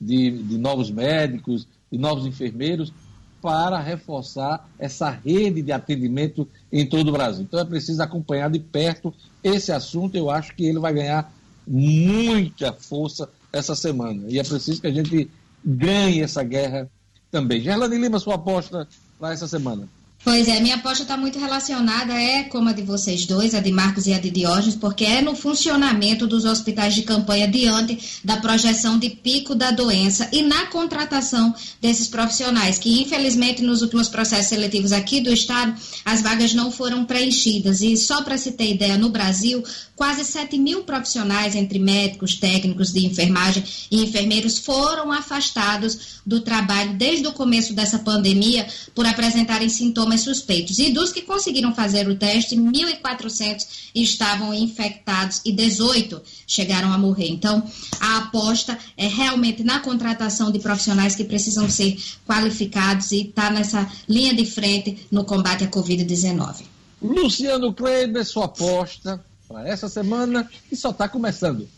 de, de novos médicos e novos enfermeiros para reforçar essa rede de atendimento em todo o Brasil. Então é preciso acompanhar de perto esse assunto. Eu acho que ele vai ganhar muita força essa semana. E é preciso que a gente ganhe essa guerra também. Gerlane Lima, sua aposta para essa semana. Pois é, minha aposta está muito relacionada, é como a de vocês dois, a de Marcos e a de Diógenes, porque é no funcionamento dos hospitais de campanha diante da projeção de pico da doença e na contratação desses profissionais, que infelizmente nos últimos processos seletivos aqui do Estado, as vagas não foram preenchidas. E só para se ter ideia, no Brasil, quase 7 mil profissionais, entre médicos, técnicos de enfermagem e enfermeiros, foram afastados do trabalho desde o começo dessa pandemia por apresentarem sintomas suspeitos. E dos que conseguiram fazer o teste, 1.400 estavam infectados e 18 chegaram a morrer. Então, a aposta é realmente na contratação de profissionais que precisam ser qualificados e estar tá nessa linha de frente no combate à Covid-19. Luciano Kleber, sua aposta para essa semana que só está começando.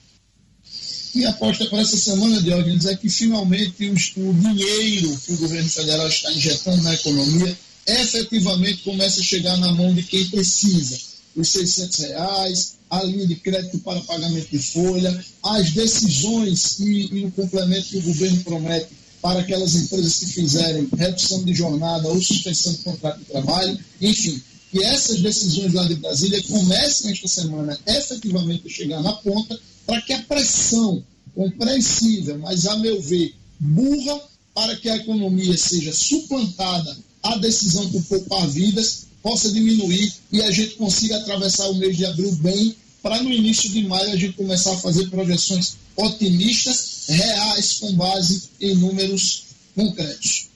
Minha aposta para essa semana, Diógenes, é que finalmente o, o dinheiro que o governo federal está injetando na economia efetivamente começa a chegar na mão de quem precisa. Os 600 reais, a linha de crédito para pagamento de folha, as decisões e, e o complemento que o governo promete para aquelas empresas que fizerem redução de jornada ou suspensão de contrato de trabalho, enfim, que essas decisões lá de Brasília comecem esta semana efetivamente a chegar na ponta para que a pressão compreensível, mas a meu ver, burra, para que a economia seja suplantada a decisão por poupar vidas possa diminuir e a gente consiga atravessar o mês de abril bem, para no início de maio a gente começar a fazer projeções otimistas, reais, com base em números concretos.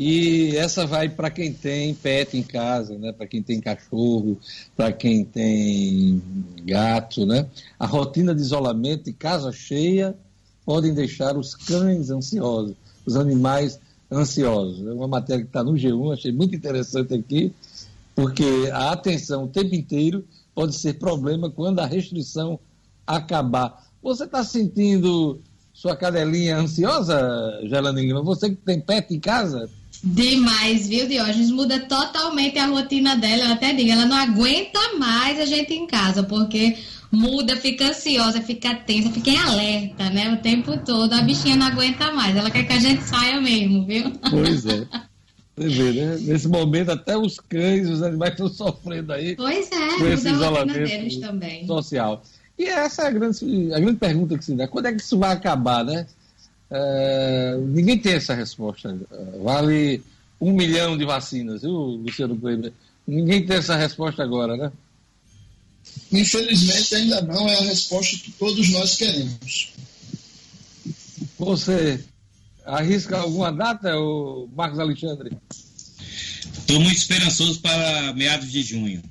E essa vai para quem tem pet em casa, né? para quem tem cachorro, para quem tem gato. Né? A rotina de isolamento e casa cheia podem deixar os cães ansiosos, os animais ansiosos. É uma matéria que está no G1, achei muito interessante aqui, porque a atenção o tempo inteiro pode ser problema quando a restrição acabar. Você está sentindo sua cadelinha ansiosa, Gelane Lima? Você que tem pet em casa? Demais, viu, Diógenes? Muda totalmente a rotina dela. Eu até digo, ela não aguenta mais a gente em casa, porque muda, fica ansiosa, fica tensa, fica em alerta, né? O tempo todo. A bichinha não aguenta mais. Ela quer que a gente saia mesmo, viu? Pois é. Você vê, né? Nesse momento, até os cães, os animais estão sofrendo aí. Pois é, com esse isolamento deles também. social. E essa é a grande, a grande pergunta que se dá. Quando é que isso vai acabar, né? É, ninguém tem essa resposta. Vale um milhão de vacinas, viu, Luciano Kleber? Ninguém tem essa resposta agora, né? Infelizmente, ainda não é a resposta que todos nós queremos. Você arrisca alguma data, o Marcos Alexandre? Estou muito esperançoso para meados de junho.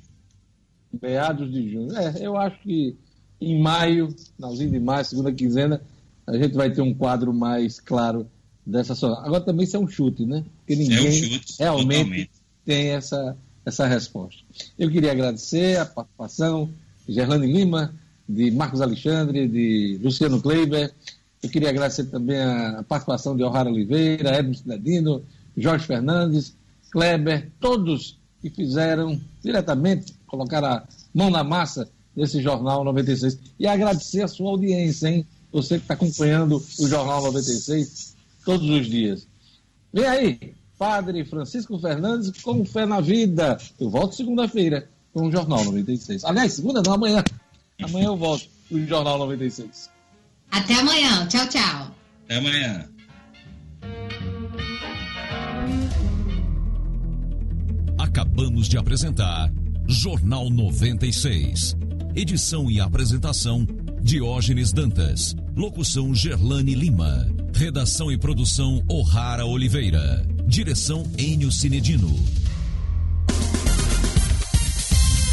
Meados de junho. É, eu acho que em maio, finalzinho de maio, segunda quinzena, a gente vai ter um quadro mais claro dessa sua. Agora também isso é um chute, né? Porque ninguém é um chute, realmente totalmente. tem essa, essa resposta. Eu queria agradecer a participação de Gerlane Lima, de Marcos Alexandre, de Luciano Kleiber. Eu queria agradecer também a participação de O'Hara Oliveira, Edmo Cidadino, Jorge Fernandes, Kleber, todos que fizeram diretamente, colocar a mão na massa desse Jornal 96. E agradecer a sua audiência, hein? Você que está acompanhando o Jornal 96 todos os dias. Vem aí, Padre Francisco Fernandes com Fé na Vida. Eu volto segunda-feira com o Jornal 96. Aliás, segunda não, amanhã. Amanhã eu volto com o Jornal 96. Até amanhã. Tchau, tchau. Até amanhã. Acabamos de apresentar Jornal 96. Edição e apresentação Diógenes Dantas. Locução Gerlane Lima. Redação e produção O'Hara Oliveira. Direção Enio Cinedino.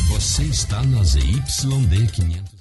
Você está na ZYD 500.